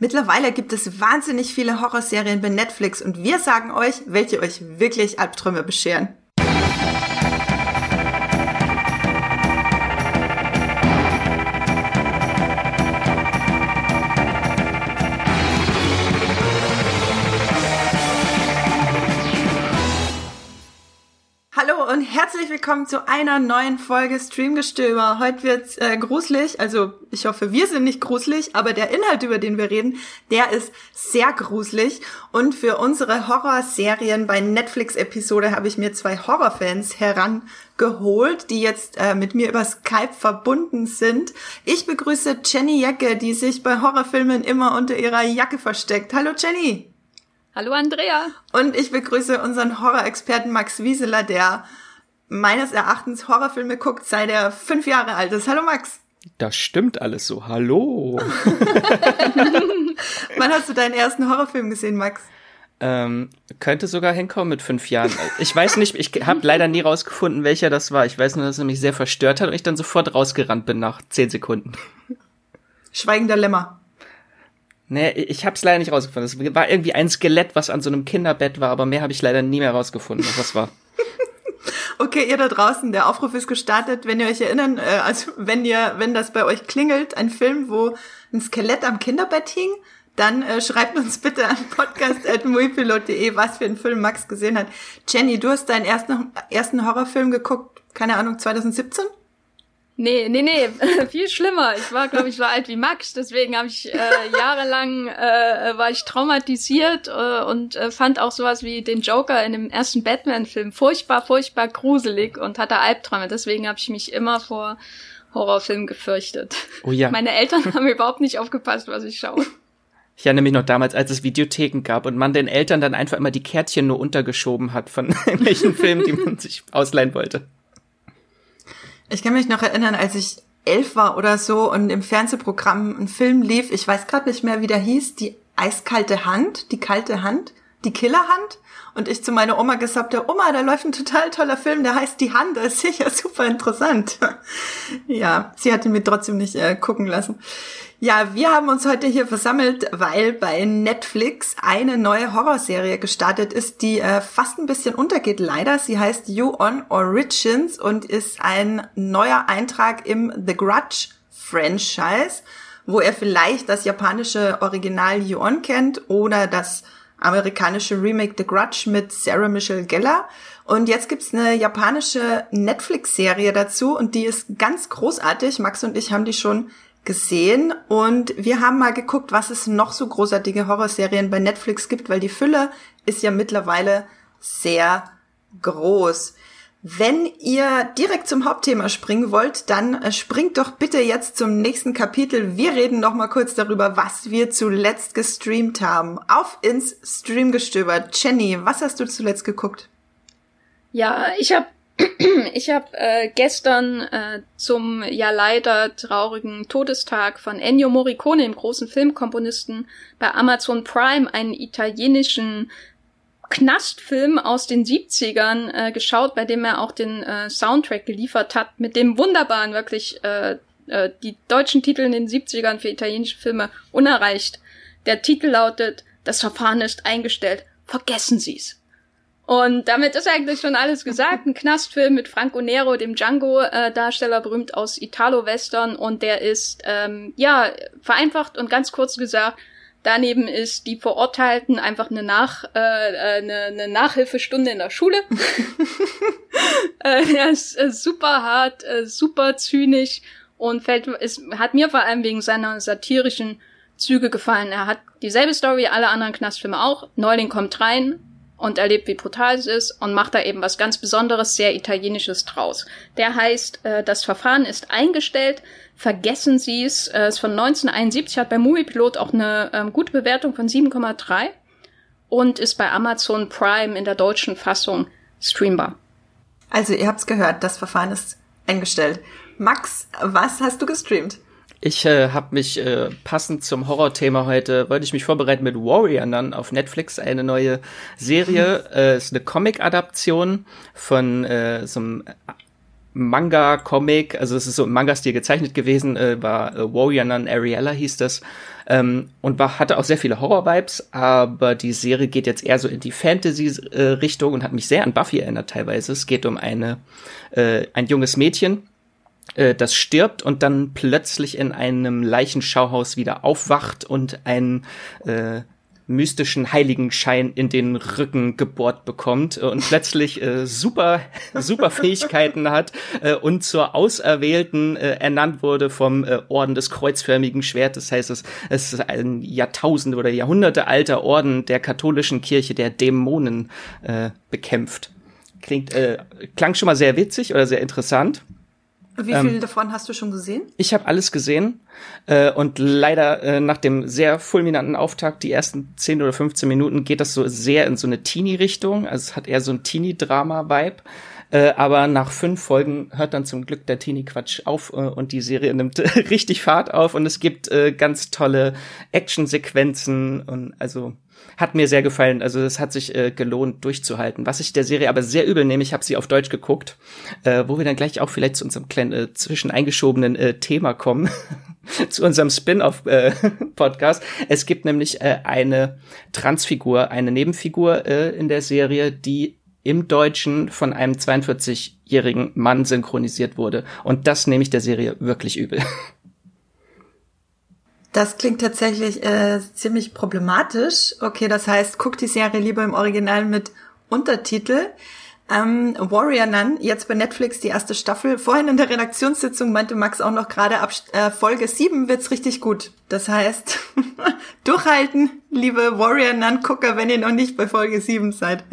Mittlerweile gibt es wahnsinnig viele Horrorserien bei Netflix und wir sagen euch, welche euch wirklich Albträume bescheren. Willkommen zu einer neuen Folge Streamgestöber. Heute wird's äh, gruselig, also ich hoffe, wir sind nicht gruselig, aber der Inhalt, über den wir reden, der ist sehr gruselig. Und für unsere Horrorserien bei Netflix-Episode habe ich mir zwei Horrorfans herangeholt, die jetzt äh, mit mir über Skype verbunden sind. Ich begrüße Jenny Jacke, die sich bei Horrorfilmen immer unter ihrer Jacke versteckt. Hallo Jenny! Hallo Andrea. Und ich begrüße unseren Horrorexperten Max Wieseler, der meines Erachtens Horrorfilme guckt, seit er fünf Jahre alt ist. Hallo Max. Das stimmt alles so. Hallo. Wann hast du deinen ersten Horrorfilm gesehen, Max? Ähm, könnte sogar hinkommen mit fünf Jahren. Ich weiß nicht, ich habe leider nie rausgefunden, welcher das war. Ich weiß nur, dass er mich sehr verstört hat und ich dann sofort rausgerannt bin nach zehn Sekunden. Schweigender Lämmer. Nee, ich hab's leider nicht rausgefunden. Es war irgendwie ein Skelett, was an so einem Kinderbett war, aber mehr habe ich leider nie mehr rausgefunden, was das war. Okay, ihr da draußen, der Aufruf ist gestartet. Wenn ihr euch erinnern, äh, also wenn ihr, wenn das bei euch klingelt, ein Film, wo ein Skelett am Kinderbett hing, dann äh, schreibt uns bitte an podcast.muipilot.de, was für einen Film Max gesehen hat. Jenny, du hast deinen ersten, ersten Horrorfilm geguckt, keine Ahnung, 2017? Nee, nee, nee, viel schlimmer. Ich war, glaube ich, so alt wie Max, deswegen habe ich äh, jahrelang äh, war ich traumatisiert äh, und äh, fand auch sowas wie den Joker in dem ersten Batman-Film furchtbar, furchtbar gruselig und hatte Albträume. Deswegen habe ich mich immer vor Horrorfilmen gefürchtet. Oh ja. Meine Eltern haben überhaupt nicht aufgepasst, was ich schaue. Ich erinnere mich noch damals, als es Videotheken gab und man den Eltern dann einfach immer die Kärtchen nur untergeschoben hat von irgendwelchen Filmen, die man sich ausleihen wollte. Ich kann mich noch erinnern, als ich elf war oder so und im Fernsehprogramm ein Film lief, ich weiß gerade nicht mehr, wie der hieß, die eiskalte Hand, die kalte Hand, die Killerhand. Und ich zu meiner Oma gesagt habe, Oma, da läuft ein total toller Film, der heißt Die Hand, das ist sicher super interessant. ja, sie hat ihn mir trotzdem nicht äh, gucken lassen. Ja, wir haben uns heute hier versammelt, weil bei Netflix eine neue Horrorserie gestartet ist, die äh, fast ein bisschen untergeht, leider. Sie heißt You On Origins und ist ein neuer Eintrag im The Grudge Franchise, wo er vielleicht das japanische Original You On kennt oder das amerikanische Remake The Grudge mit Sarah Michelle Gellar. Und jetzt gibt's eine japanische Netflix-Serie dazu und die ist ganz großartig. Max und ich haben die schon gesehen und wir haben mal geguckt, was es noch so großartige Horrorserien bei Netflix gibt, weil die Fülle ist ja mittlerweile sehr groß. Wenn ihr direkt zum Hauptthema springen wollt, dann äh, springt doch bitte jetzt zum nächsten Kapitel. Wir reden noch mal kurz darüber, was wir zuletzt gestreamt haben. Auf ins Streamgestöber. Jenny, was hast du zuletzt geguckt? Ja, ich habe ich habe äh, gestern äh, zum ja leider traurigen Todestag von Ennio Morricone, dem großen Filmkomponisten, bei Amazon Prime einen italienischen Knastfilm aus den 70ern äh, geschaut, bei dem er auch den äh, Soundtrack geliefert hat, mit dem wunderbaren, wirklich äh, äh, die deutschen Titel in den 70ern für italienische Filme unerreicht. Der Titel lautet Das Verfahren ist eingestellt. Vergessen Sie's. Und damit ist eigentlich schon alles gesagt. Ein Knastfilm mit Franco Nero, dem Django-Darsteller, berühmt aus Italo-Western. Und der ist, ähm, ja, vereinfacht und ganz kurz gesagt, daneben ist die Verurteilten einfach eine, Nach, äh, äh eine, eine Nachhilfestunde in der Schule. äh, er ist äh, super hart, äh, super zynisch und fällt, ist, hat mir vor allem wegen seiner satirischen Züge gefallen. Er hat dieselbe Story wie alle anderen Knastfilme auch. Neuling kommt rein, und erlebt, wie brutal es ist und macht da eben was ganz Besonderes, sehr Italienisches draus. Der heißt, äh, das Verfahren ist eingestellt, vergessen Sie es, äh, ist von 1971, hat bei Moviepilot auch eine ähm, gute Bewertung von 7,3 und ist bei Amazon Prime in der deutschen Fassung streambar. Also ihr habt's gehört, das Verfahren ist eingestellt. Max, was hast du gestreamt? Ich äh, habe mich äh, passend zum Horrorthema heute, wollte ich mich vorbereiten mit Warrior dann auf Netflix, eine neue Serie. äh, ist eine Comic-Adaption von äh, so einem Manga-Comic, also es ist so im Manga-Stil gezeichnet gewesen, äh, war äh, Warrior Nun Ariella hieß das. Ähm, und war, hatte auch sehr viele Horror-Vibes, aber die Serie geht jetzt eher so in die Fantasy-Richtung und hat mich sehr an Buffy erinnert teilweise. Es geht um eine, äh, ein junges Mädchen, äh, das stirbt und dann plötzlich in einem Leichenschauhaus wieder aufwacht und ein äh, mystischen Heiligenschein in den Rücken gebohrt bekommt und plötzlich äh, super super Fähigkeiten hat äh, und zur Auserwählten äh, ernannt wurde vom äh, Orden des kreuzförmigen Schwertes. Das heißt, es, es ist ein Jahrtausende oder Jahrhunderte alter Orden der katholischen Kirche, der Dämonen äh, bekämpft. Klingt äh, klang schon mal sehr witzig oder sehr interessant. Wie viel ähm, davon hast du schon gesehen? Ich habe alles gesehen äh, und leider äh, nach dem sehr fulminanten Auftakt, die ersten 10 oder 15 Minuten, geht das so sehr in so eine Teenie-Richtung. Also es hat eher so ein Teenie-Drama-Vibe. Äh, aber nach fünf Folgen hört dann zum Glück der Teenie-Quatsch auf äh, und die Serie nimmt richtig Fahrt auf und es gibt äh, ganz tolle Action-Sequenzen und also hat mir sehr gefallen. Also es hat sich äh, gelohnt, durchzuhalten. Was ich der Serie aber sehr übel nehme, ich habe sie auf Deutsch geguckt, äh, wo wir dann gleich auch vielleicht zu unserem kleinen äh, zwischen eingeschobenen äh, Thema kommen, zu unserem Spin-off-Podcast. Äh, es gibt nämlich äh, eine Transfigur, eine Nebenfigur äh, in der Serie, die im Deutschen von einem 42-jährigen Mann synchronisiert wurde. Und das nehme ich der Serie wirklich übel. Das klingt tatsächlich äh, ziemlich problematisch. Okay, das heißt, guck die Serie lieber im Original mit Untertitel. Ähm, Warrior Nun, jetzt bei Netflix die erste Staffel. Vorhin in der Redaktionssitzung meinte Max auch noch gerade ab äh, Folge 7 wird's richtig gut. Das heißt, durchhalten, liebe Warrior Nun Gucker, wenn ihr noch nicht bei Folge 7 seid.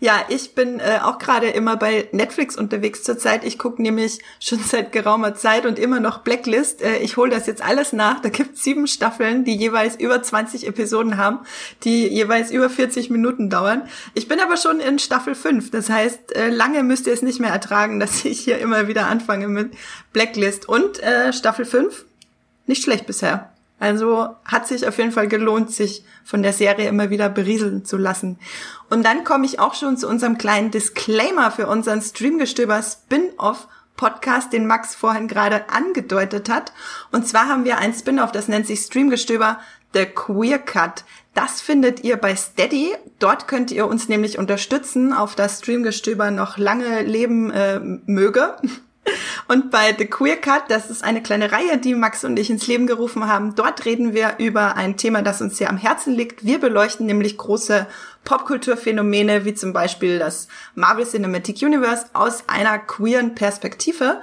Ja, ich bin äh, auch gerade immer bei Netflix unterwegs zurzeit. Ich gucke nämlich schon seit geraumer Zeit und immer noch Blacklist. Äh, ich hole das jetzt alles nach. Da gibt's sieben Staffeln, die jeweils über 20 Episoden haben, die jeweils über 40 Minuten dauern. Ich bin aber schon in Staffel 5. Das heißt, heißt, äh, lange müsst ihr es nicht mehr ertragen, dass ich hier immer wieder anfange mit Blacklist. Und äh, Staffel 5, nicht schlecht bisher. Also hat sich auf jeden Fall gelohnt, sich von der Serie immer wieder berieseln zu lassen. Und dann komme ich auch schon zu unserem kleinen Disclaimer für unseren Streamgestöber Spin-off Podcast, den Max vorhin gerade angedeutet hat. Und zwar haben wir ein Spin-off, das nennt sich Streamgestöber The Queer Cut. Das findet ihr bei Steady. Dort könnt ihr uns nämlich unterstützen, auf das Streamgestöber noch lange leben äh, möge. Und bei The Queer Cut, das ist eine kleine Reihe, die Max und ich ins Leben gerufen haben. Dort reden wir über ein Thema, das uns sehr am Herzen liegt. Wir beleuchten nämlich große Popkulturphänomene, wie zum Beispiel das Marvel Cinematic Universe aus einer queeren Perspektive.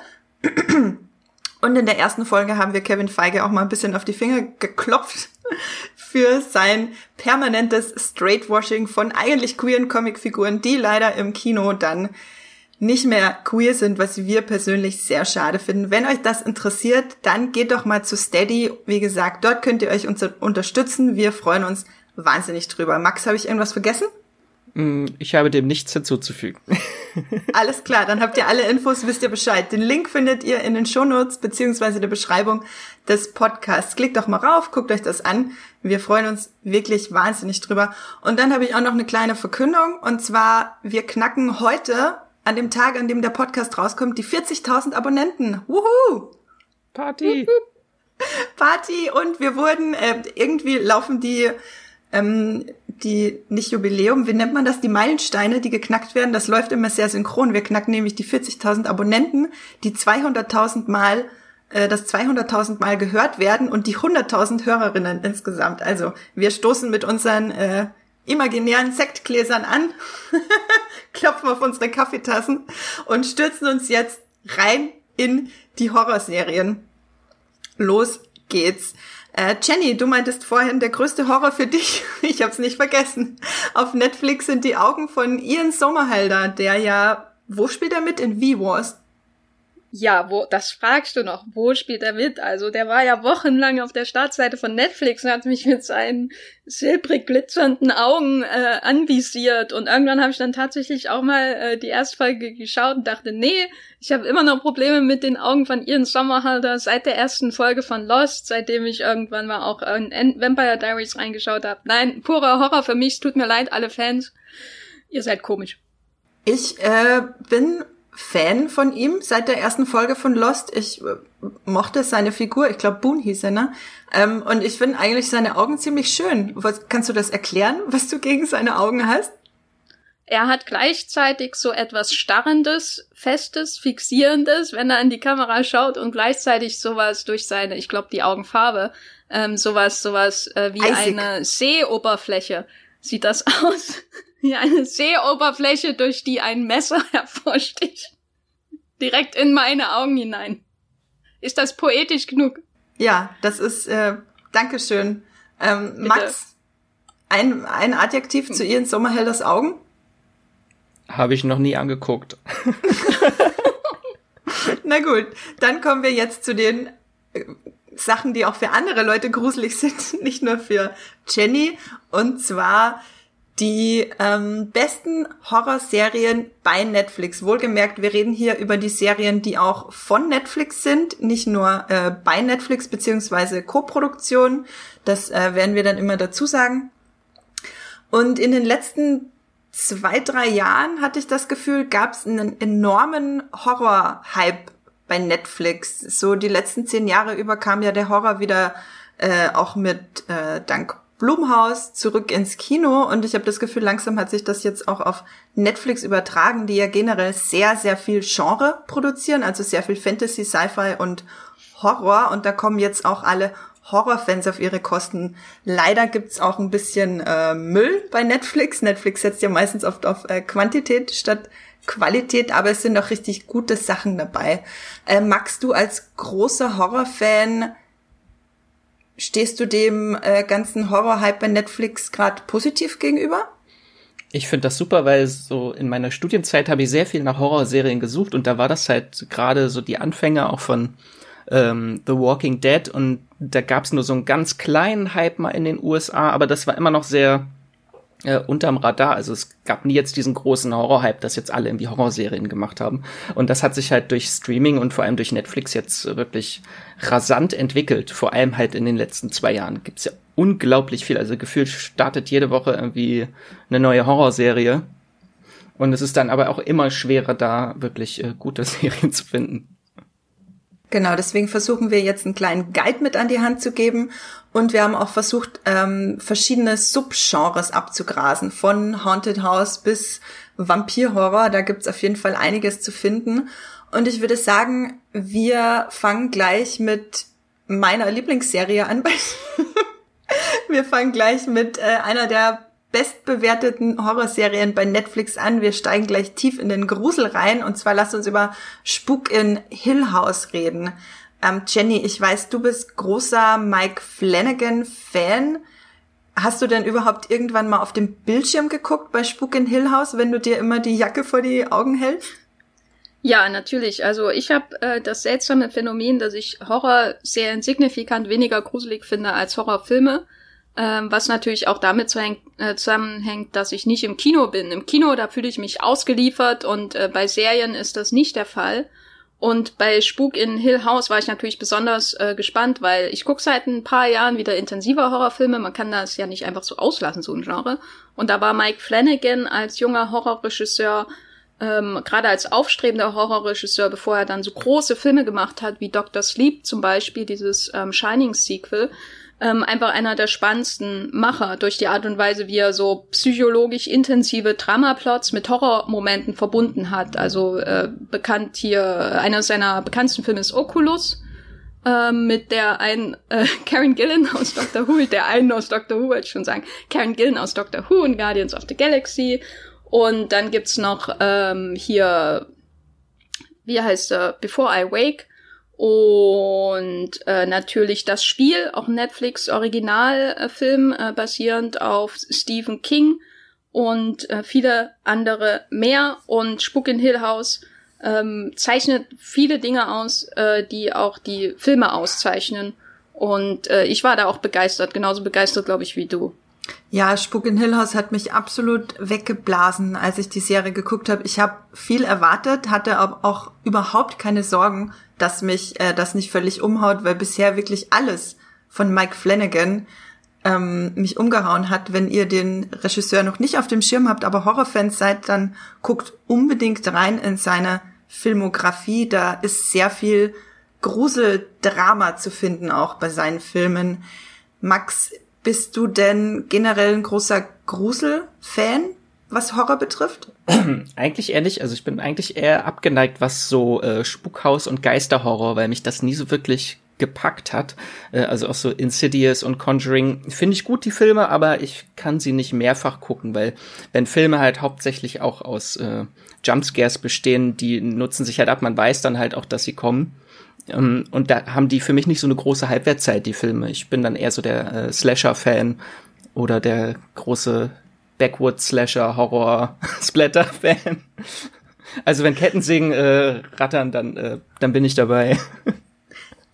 Und in der ersten Folge haben wir Kevin Feige auch mal ein bisschen auf die Finger geklopft für sein permanentes Straightwashing von eigentlich queeren Comicfiguren, die leider im Kino dann nicht mehr queer sind, was wir persönlich sehr schade finden. Wenn euch das interessiert, dann geht doch mal zu Steady. Wie gesagt, dort könnt ihr euch unterstützen. Wir freuen uns wahnsinnig drüber. Max, habe ich irgendwas vergessen? Mm, ich habe dem nichts hinzuzufügen. Alles klar, dann habt ihr alle Infos, wisst ihr Bescheid. Den Link findet ihr in den Shownotes beziehungsweise der Beschreibung des Podcasts. Klickt doch mal rauf, guckt euch das an. Wir freuen uns wirklich wahnsinnig drüber. Und dann habe ich auch noch eine kleine Verkündung. Und zwar, wir knacken heute, an dem Tag, an dem der Podcast rauskommt, die 40.000 Abonnenten. Wuhu! Party! Party! Und wir wurden, äh, irgendwie laufen die ähm, die, nicht Jubiläum, wie nennt man das, die Meilensteine, die geknackt werden, das läuft immer sehr synchron. Wir knacken nämlich die 40.000 Abonnenten, die 200.000 Mal, äh, das 200.000 Mal gehört werden und die 100.000 Hörerinnen insgesamt. Also wir stoßen mit unseren äh, imaginären Sektgläsern an, klopfen auf unsere Kaffeetassen und stürzen uns jetzt rein in die Horrorserien. Los geht's. Äh, Jenny, du meintest vorhin, der größte Horror für dich, ich hab's nicht vergessen. Auf Netflix sind die Augen von Ian Sommerhalder, der ja, wo spielt er mit? In V-Wars. Ja, wo, das fragst du noch. Wo spielt er mit? Also, der war ja wochenlang auf der Startseite von Netflix und hat mich mit seinen silbrig glitzernden Augen äh, anvisiert. Und irgendwann habe ich dann tatsächlich auch mal äh, die erste Folge geschaut und dachte, nee, ich habe immer noch Probleme mit den Augen von Ian Sommerhalder seit der ersten Folge von Lost, seitdem ich irgendwann mal auch in Vampire Diaries reingeschaut habe. Nein, purer Horror für mich. Tut mir leid, alle Fans. Ihr seid komisch. Ich äh, bin Fan von ihm seit der ersten Folge von Lost. Ich äh, mochte seine Figur, ich glaube Boone hieß er, ne? Ähm, und ich finde eigentlich seine Augen ziemlich schön. Was, kannst du das erklären, was du gegen seine Augen hast? Er hat gleichzeitig so etwas Starrendes, Festes, Fixierendes, wenn er in die Kamera schaut und gleichzeitig sowas durch seine, ich glaube, die Augenfarbe, ähm, sowas, sowas äh, wie Eisig. eine Seeoberfläche sieht das aus. Wie eine Seeoberfläche, durch die ein Messer hervorsticht. Direkt in meine Augen hinein. Ist das poetisch genug? Ja, das ist, äh, Dankeschön. Ähm, Max, ein, ein Adjektiv zu Ihren Sommerhelders Augen? Habe ich noch nie angeguckt. Na gut, dann kommen wir jetzt zu den äh, Sachen, die auch für andere Leute gruselig sind, nicht nur für Jenny. Und zwar die ähm, besten Horrorserien bei Netflix. Wohlgemerkt, wir reden hier über die Serien, die auch von Netflix sind, nicht nur äh, bei Netflix beziehungsweise Co-Produktion. Das äh, werden wir dann immer dazu sagen. Und in den letzten zwei, drei Jahren hatte ich das Gefühl, gab es einen enormen Horror-Hype bei Netflix. So die letzten zehn Jahre über kam ja der Horror wieder äh, auch mit äh, dank Blumhaus zurück ins Kino und ich habe das Gefühl, langsam hat sich das jetzt auch auf Netflix übertragen, die ja generell sehr, sehr viel Genre produzieren, also sehr viel Fantasy, Sci-Fi und Horror und da kommen jetzt auch alle Horrorfans auf ihre Kosten. Leider gibt's auch ein bisschen äh, Müll bei Netflix. Netflix setzt ja meistens oft auf äh, Quantität statt Qualität, aber es sind auch richtig gute Sachen dabei. Äh, Max, du als großer Horrorfan, stehst du dem äh, ganzen Horror-Hype bei Netflix gerade positiv gegenüber? Ich finde das super, weil so in meiner Studienzeit habe ich sehr viel nach Horrorserien gesucht und da war das halt gerade so die Anfänge auch von ähm, The Walking Dead und da gab es nur so einen ganz kleinen Hype mal in den USA, aber das war immer noch sehr äh, unterm Radar. Also es gab nie jetzt diesen großen Horror-Hype, dass jetzt alle irgendwie Horrorserien gemacht haben. Und das hat sich halt durch Streaming und vor allem durch Netflix jetzt wirklich rasant entwickelt. Vor allem halt in den letzten zwei Jahren gibt's ja unglaublich viel. Also gefühlt startet jede Woche irgendwie eine neue Horrorserie. Und es ist dann aber auch immer schwerer, da wirklich äh, gute Serien zu finden. Genau, deswegen versuchen wir jetzt einen kleinen Guide mit an die Hand zu geben und wir haben auch versucht, ähm, verschiedene Subgenres abzugrasen, von Haunted House bis Vampirhorror. Da gibt's auf jeden Fall einiges zu finden. Und ich würde sagen, wir fangen gleich mit meiner Lieblingsserie an. wir fangen gleich mit äh, einer der bestbewerteten Horrorserien bei Netflix an. Wir steigen gleich tief in den Grusel rein und zwar lasst uns über Spuk in Hill House reden. Ähm, Jenny, ich weiß, du bist großer Mike Flanagan-Fan. Hast du denn überhaupt irgendwann mal auf dem Bildschirm geguckt bei Spuk in Hill House, wenn du dir immer die Jacke vor die Augen hältst? Ja, natürlich. Also ich habe äh, das seltsame Phänomen, dass ich Horror sehr insignifikant weniger gruselig finde als Horrorfilme ähm, was natürlich auch damit äh, zusammenhängt, dass ich nicht im Kino bin. Im Kino, da fühle ich mich ausgeliefert und äh, bei Serien ist das nicht der Fall. Und bei Spuk in Hill House war ich natürlich besonders äh, gespannt, weil ich gucke seit ein paar Jahren wieder intensiver Horrorfilme. Man kann das ja nicht einfach so auslassen, so ein Genre. Und da war Mike Flanagan als junger Horrorregisseur, ähm, gerade als aufstrebender Horrorregisseur, bevor er dann so große Filme gemacht hat, wie Doctor Sleep zum Beispiel, dieses ähm, Shining-Sequel, ähm, einfach einer der spannendsten Macher durch die Art und Weise, wie er so psychologisch intensive Dramaplots mit Horrormomenten verbunden hat. Also äh, bekannt hier, einer seiner bekanntesten Filme ist Oculus, äh, mit der einen äh, Karen Gillen aus Doctor Who, der einen aus Doctor Who, wollte ich schon sagen, Karen Gillen aus Doctor Who und Guardians of the Galaxy. Und dann gibt's noch ähm, hier, wie heißt er, Before I Wake, und äh, natürlich das Spiel, auch Netflix Originalfilm, äh, basierend auf Stephen King und äh, viele andere mehr. Und Spuk in Hill House ähm, zeichnet viele Dinge aus, äh, die auch die Filme auszeichnen. Und äh, ich war da auch begeistert, genauso begeistert, glaube ich, wie du. Ja, Spuk in Hill House hat mich absolut weggeblasen, als ich die Serie geguckt habe. Ich habe viel erwartet, hatte aber auch überhaupt keine Sorgen, dass mich äh, das nicht völlig umhaut, weil bisher wirklich alles von Mike Flanagan ähm, mich umgehauen hat. Wenn ihr den Regisseur noch nicht auf dem Schirm habt, aber Horrorfans seid, dann guckt unbedingt rein in seine Filmografie. Da ist sehr viel Gruseldrama zu finden, auch bei seinen Filmen. Max, bist du denn generell ein großer Grusel-Fan, was Horror betrifft? eigentlich ehrlich, also ich bin eigentlich eher abgeneigt, was so äh, Spukhaus- und Geisterhorror, weil mich das nie so wirklich gepackt hat. Äh, also auch so Insidious und Conjuring finde ich gut, die Filme, aber ich kann sie nicht mehrfach gucken, weil wenn Filme halt hauptsächlich auch aus äh, Jumpscares bestehen, die nutzen sich halt ab, man weiß dann halt auch, dass sie kommen. Ähm, und da haben die für mich nicht so eine große Halbwertzeit, die Filme. Ich bin dann eher so der äh, Slasher-Fan oder der große Backwood-Slasher-Horror-Splatter-Fan. Also wenn Kettensägen äh, rattern, dann, äh, dann bin ich dabei.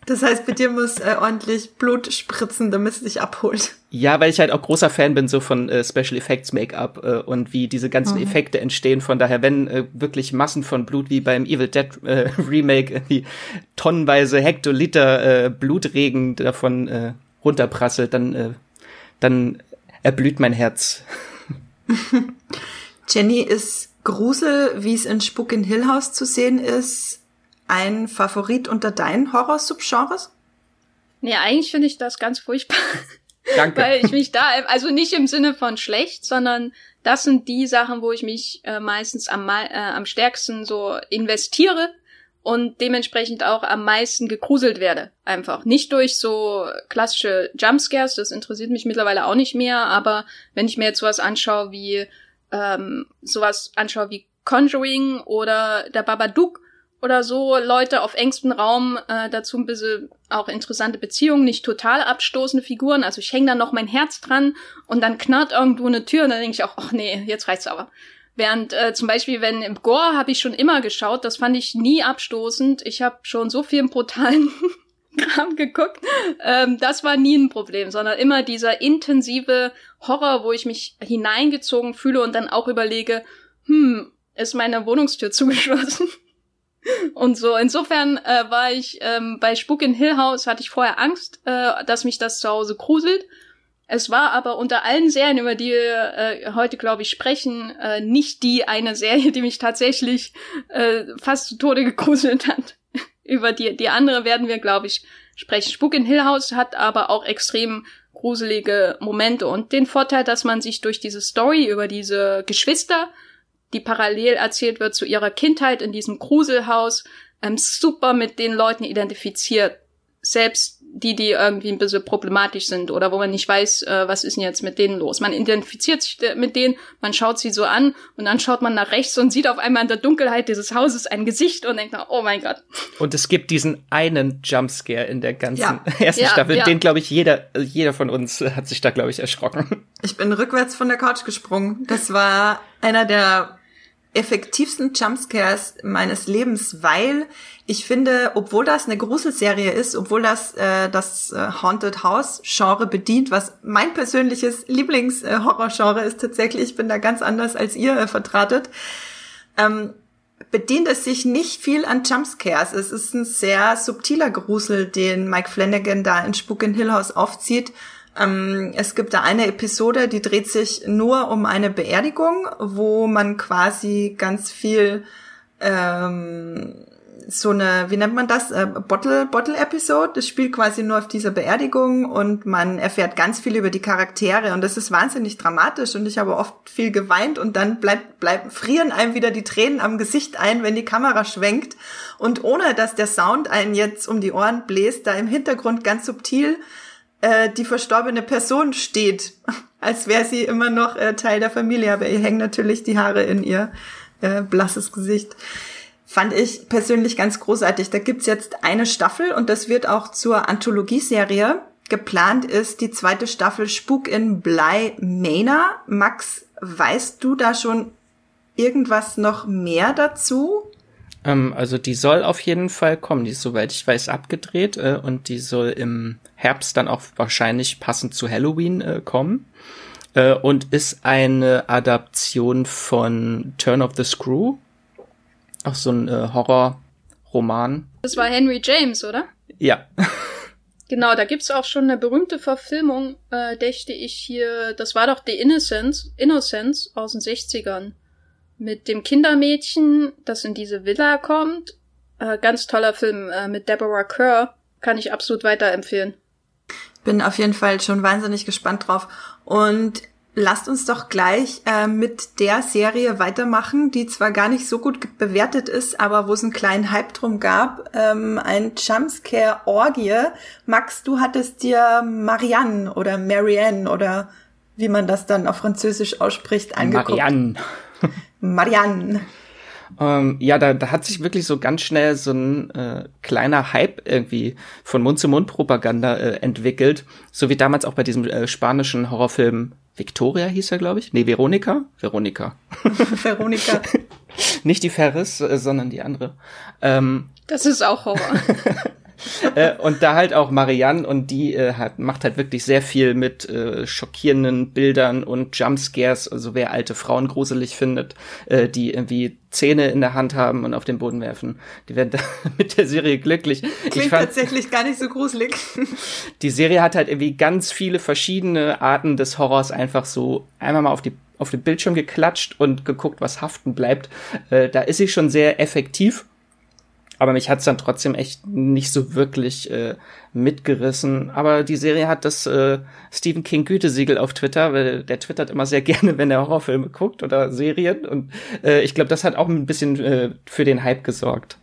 Das heißt, bei dir muss äh, ordentlich Blut spritzen, damit es dich abholt. Ja, weil ich halt auch großer Fan bin so von äh, Special Effects Make-up äh, und wie diese ganzen mhm. Effekte entstehen. Von daher, wenn äh, wirklich Massen von Blut wie beim Evil Dead äh, Remake irgendwie tonnenweise Hektoliter äh, Blutregen davon äh, runterprasselt, dann äh, dann erblüht mein Herz. Jenny ist Grusel, wie es in Spuk in Hill House zu sehen ist, ein Favorit unter deinen Horror-Subgenres? Nee, eigentlich finde ich das ganz furchtbar. Danke. Weil ich mich da, also nicht im Sinne von schlecht, sondern das sind die Sachen, wo ich mich äh, meistens am, äh, am stärksten so investiere und dementsprechend auch am meisten gegruselt werde. Einfach. Nicht durch so klassische Jumpscares, das interessiert mich mittlerweile auch nicht mehr, aber wenn ich mir jetzt sowas anschaue wie, ähm, sowas anschaue wie Conjuring oder der Babadook, oder so Leute auf engstem Raum, äh, dazu ein bisschen auch interessante Beziehungen, nicht total abstoßende Figuren. Also ich hänge da noch mein Herz dran und dann knarrt irgendwo eine Tür und dann denke ich auch, ach nee, jetzt reicht's aber. Während äh, zum Beispiel, wenn im Gore habe ich schon immer geschaut, das fand ich nie abstoßend. Ich habe schon so viel brutalen Kram geguckt. Ähm, das war nie ein Problem, sondern immer dieser intensive Horror, wo ich mich hineingezogen fühle und dann auch überlege, hm, ist meine Wohnungstür zugeschlossen? Und so, insofern äh, war ich ähm, bei Spuk in Hill House, hatte ich vorher Angst, äh, dass mich das zu Hause gruselt. Es war aber unter allen Serien, über die wir äh, heute, glaube ich, sprechen, äh, nicht die eine Serie, die mich tatsächlich äh, fast zu Tode gegruselt hat. über die, die andere werden wir, glaube ich, sprechen. Spuk in Hill House hat aber auch extrem gruselige Momente und den Vorteil, dass man sich durch diese Story über diese Geschwister die parallel erzählt wird zu ihrer Kindheit in diesem Gruselhaus, ähm, super mit den Leuten identifiziert. Selbst die, die irgendwie ein bisschen problematisch sind oder wo man nicht weiß, äh, was ist denn jetzt mit denen los. Man identifiziert sich mit denen, man schaut sie so an und dann schaut man nach rechts und sieht auf einmal in der Dunkelheit dieses Hauses ein Gesicht und denkt, oh mein Gott. Und es gibt diesen einen Jumpscare in der ganzen ja. ersten ja, Staffel, ja. den glaube ich jeder, jeder von uns hat sich da glaube ich erschrocken. Ich bin rückwärts von der Couch gesprungen. Das war einer der effektivsten Jumpscares meines Lebens, weil ich finde, obwohl das eine Gruselserie ist, obwohl das äh, das äh, Haunted House Genre bedient, was mein persönliches Lieblingshorror-Genre äh, ist tatsächlich, ich bin da ganz anders als ihr äh, vertratet, ähm, bedient es sich nicht viel an Jumpscares. Es ist ein sehr subtiler Grusel, den Mike Flanagan da in Spuk in Hill House aufzieht ähm, es gibt da eine Episode, die dreht sich nur um eine Beerdigung, wo man quasi ganz viel ähm, so eine, wie nennt man das, äh, Bottle, Bottle Episode. Das spielt quasi nur auf dieser Beerdigung und man erfährt ganz viel über die Charaktere und das ist wahnsinnig dramatisch und ich habe oft viel geweint und dann bleibt, bleibt, frieren einem wieder die Tränen am Gesicht ein, wenn die Kamera schwenkt und ohne dass der Sound einen jetzt um die Ohren bläst, da im Hintergrund ganz subtil äh, die verstorbene Person steht, als wäre sie immer noch äh, Teil der Familie, aber ihr hängen natürlich die Haare in ihr äh, blasses Gesicht. Fand ich persönlich ganz großartig. Da gibt's jetzt eine Staffel und das wird auch zur Anthologieserie. Geplant ist die zweite Staffel Spuk in Bly Manor. Max, weißt du da schon irgendwas noch mehr dazu? Ähm, also die soll auf jeden Fall kommen. Die ist, soweit ich weiß, abgedreht äh, und die soll im Herbst dann auch wahrscheinlich passend zu Halloween äh, kommen. Äh, und ist eine Adaption von Turn of the Screw. Auch so ein äh, Horrorroman. Das war Henry James, oder? Ja. Genau, da gibt's auch schon eine berühmte Verfilmung, äh, dächte ich hier. Das war doch The Innocence, Innocence aus den 60ern. Mit dem Kindermädchen, das in diese Villa kommt. Äh, ganz toller Film äh, mit Deborah Kerr. Kann ich absolut weiterempfehlen. Bin auf jeden Fall schon wahnsinnig gespannt drauf. Und lasst uns doch gleich äh, mit der Serie weitermachen, die zwar gar nicht so gut bewertet ist, aber wo es einen kleinen Hype drum gab. Ähm, ein Jumpscare-Orgie. Max, du hattest dir Marianne oder Marianne oder wie man das dann auf Französisch ausspricht, angeguckt. Marianne. Marianne. Ähm, ja, da, da hat sich wirklich so ganz schnell so ein äh, kleiner Hype irgendwie von Mund-zu-Mund-Propaganda äh, entwickelt. So wie damals auch bei diesem äh, spanischen Horrorfilm Victoria hieß er, glaube ich. Nee, Veronika? Veronika. Veronika. Nicht die Ferris, äh, sondern die andere. Ähm, das ist auch Horror. äh, und da halt auch Marianne und die äh, hat, macht halt wirklich sehr viel mit äh, schockierenden Bildern und Jumpscares. Also wer alte Frauen gruselig findet, äh, die irgendwie Zähne in der Hand haben und auf den Boden werfen, die werden da mit der Serie glücklich. Klingt ich fand, tatsächlich gar nicht so gruselig. Die Serie hat halt irgendwie ganz viele verschiedene Arten des Horrors einfach so einmal mal auf die auf den Bildschirm geklatscht und geguckt, was haften bleibt. Äh, da ist sie schon sehr effektiv aber mich hat's dann trotzdem echt nicht so wirklich äh, mitgerissen. Aber die Serie hat das äh, Stephen King Gütesiegel auf Twitter, weil der twittert immer sehr gerne, wenn er Horrorfilme guckt oder Serien. Und äh, ich glaube, das hat auch ein bisschen äh, für den Hype gesorgt.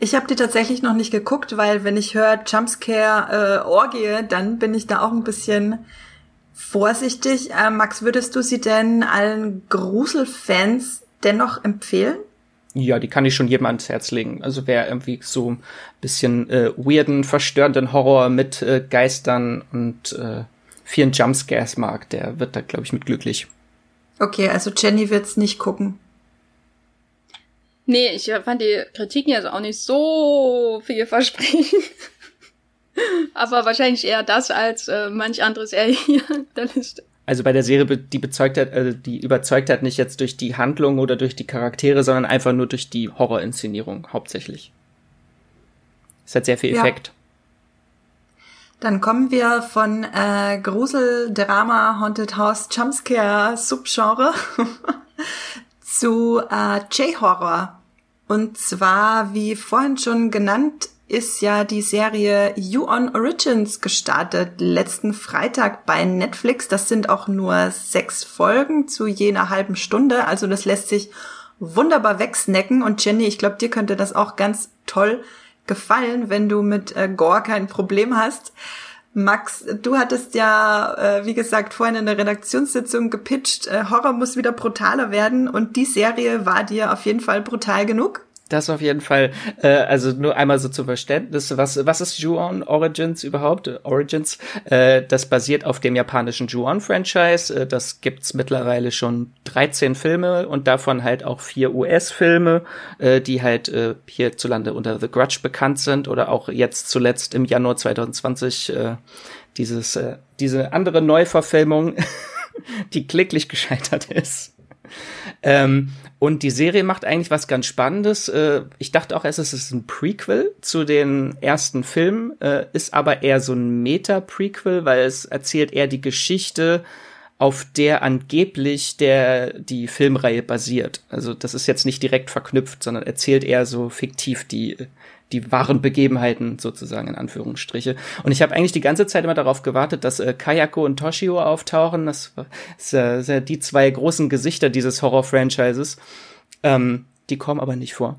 Ich habe die tatsächlich noch nicht geguckt, weil wenn ich höre Jumpscare äh, Orgie, dann bin ich da auch ein bisschen vorsichtig. Äh, Max, würdest du sie denn allen Gruselfans dennoch empfehlen? Ja, die kann ich schon jedem ans Herz legen. Also wer irgendwie so ein bisschen äh, weirden, verstörenden Horror mit äh, Geistern und äh, vielen Jumpscares mag, der wird da, glaube ich, mit glücklich. Okay, also Jenny wird's nicht gucken. Nee, ich fand die Kritiken jetzt auch nicht so vielversprechend. Aber wahrscheinlich eher das als äh, manch anderes eher hier der Liste also bei der Serie, die bezeugt hat, also die überzeugt hat nicht jetzt durch die Handlung oder durch die Charaktere, sondern einfach nur durch die Horrorinszenierung hauptsächlich. Es hat sehr viel Effekt. Ja. Dann kommen wir von äh, Grusel, Drama, Haunted House, Jumpscare, Subgenre zu äh, J-Horror. Und zwar, wie vorhin schon genannt, ist ja die Serie You on Origins gestartet, letzten Freitag bei Netflix. Das sind auch nur sechs Folgen zu jener halben Stunde. Also das lässt sich wunderbar wegsnacken. Und Jenny, ich glaube, dir könnte das auch ganz toll gefallen, wenn du mit äh, Gore kein Problem hast. Max, du hattest ja, äh, wie gesagt, vorhin in der Redaktionssitzung gepitcht, äh, Horror muss wieder brutaler werden und die Serie war dir auf jeden Fall brutal genug. Das auf jeden Fall. Äh, also nur einmal so zum Verständnis. Was, was ist Ju-On Origins überhaupt? Origins. Äh, das basiert auf dem japanischen Ju-On-Franchise. Äh, das gibt's mittlerweile schon 13 Filme und davon halt auch vier US-Filme, äh, die halt äh, hierzulande unter The Grudge bekannt sind oder auch jetzt zuletzt im Januar 2020 äh, dieses, äh, diese andere Neuverfilmung, die kläglich gescheitert ist. Ähm, und die Serie macht eigentlich was ganz Spannendes. Äh, ich dachte auch erst, es ist ein Prequel zu den ersten Filmen, äh, ist aber eher so ein Meta-Prequel, weil es erzählt eher die Geschichte, auf der angeblich der die Filmreihe basiert. Also das ist jetzt nicht direkt verknüpft, sondern erzählt eher so fiktiv die die wahren Begebenheiten sozusagen in Anführungsstriche. Und ich habe eigentlich die ganze Zeit immer darauf gewartet, dass äh, Kayako und Toshio auftauchen. Das sind äh, die zwei großen Gesichter dieses Horror-Franchises. Ähm, die kommen aber nicht vor.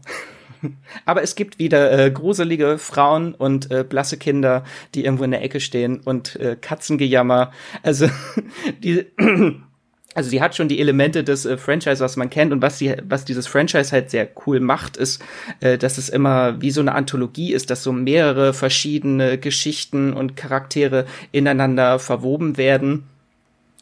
aber es gibt wieder äh, gruselige Frauen und äh, blasse Kinder, die irgendwo in der Ecke stehen und äh, Katzengejammer. Also die also sie hat schon die Elemente des äh, Franchise, was man kennt und was sie, was dieses Franchise halt sehr cool macht, ist, äh, dass es immer wie so eine Anthologie ist, dass so mehrere verschiedene Geschichten und Charaktere ineinander verwoben werden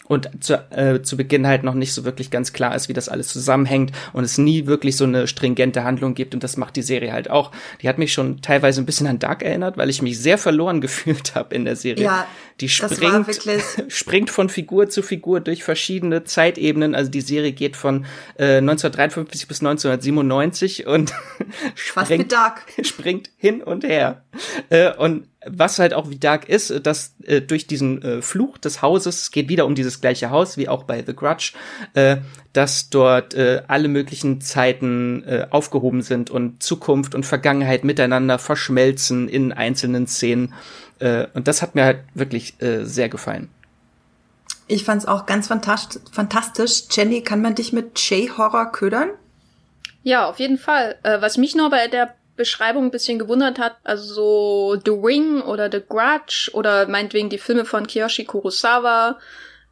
und zu, äh, zu Beginn halt noch nicht so wirklich ganz klar ist, wie das alles zusammenhängt und es nie wirklich so eine stringente Handlung gibt und das macht die Serie halt auch. Die hat mich schon teilweise ein bisschen an Dark erinnert, weil ich mich sehr verloren gefühlt habe in der Serie. Ja, die springt, springt von Figur zu Figur durch verschiedene Zeitebenen. Also die Serie geht von äh, 1953 bis 1997 und springt, springt hin und her. Äh, und was halt auch wie Dark ist, dass äh, durch diesen äh, Fluch des Hauses, es geht wieder um dieses gleiche Haus wie auch bei The Grudge, äh, dass dort äh, alle möglichen Zeiten äh, aufgehoben sind und Zukunft und Vergangenheit miteinander verschmelzen in einzelnen Szenen. Äh, und das hat mir halt wirklich äh, sehr gefallen. Ich fand's auch ganz fantastisch. Jenny, kann man dich mit J-Horror ködern? Ja, auf jeden Fall. Äh, was mich nur bei der Beschreibung ein bisschen gewundert hat, also so The Ring oder The Grudge oder meinetwegen die Filme von Kiyoshi Kurosawa,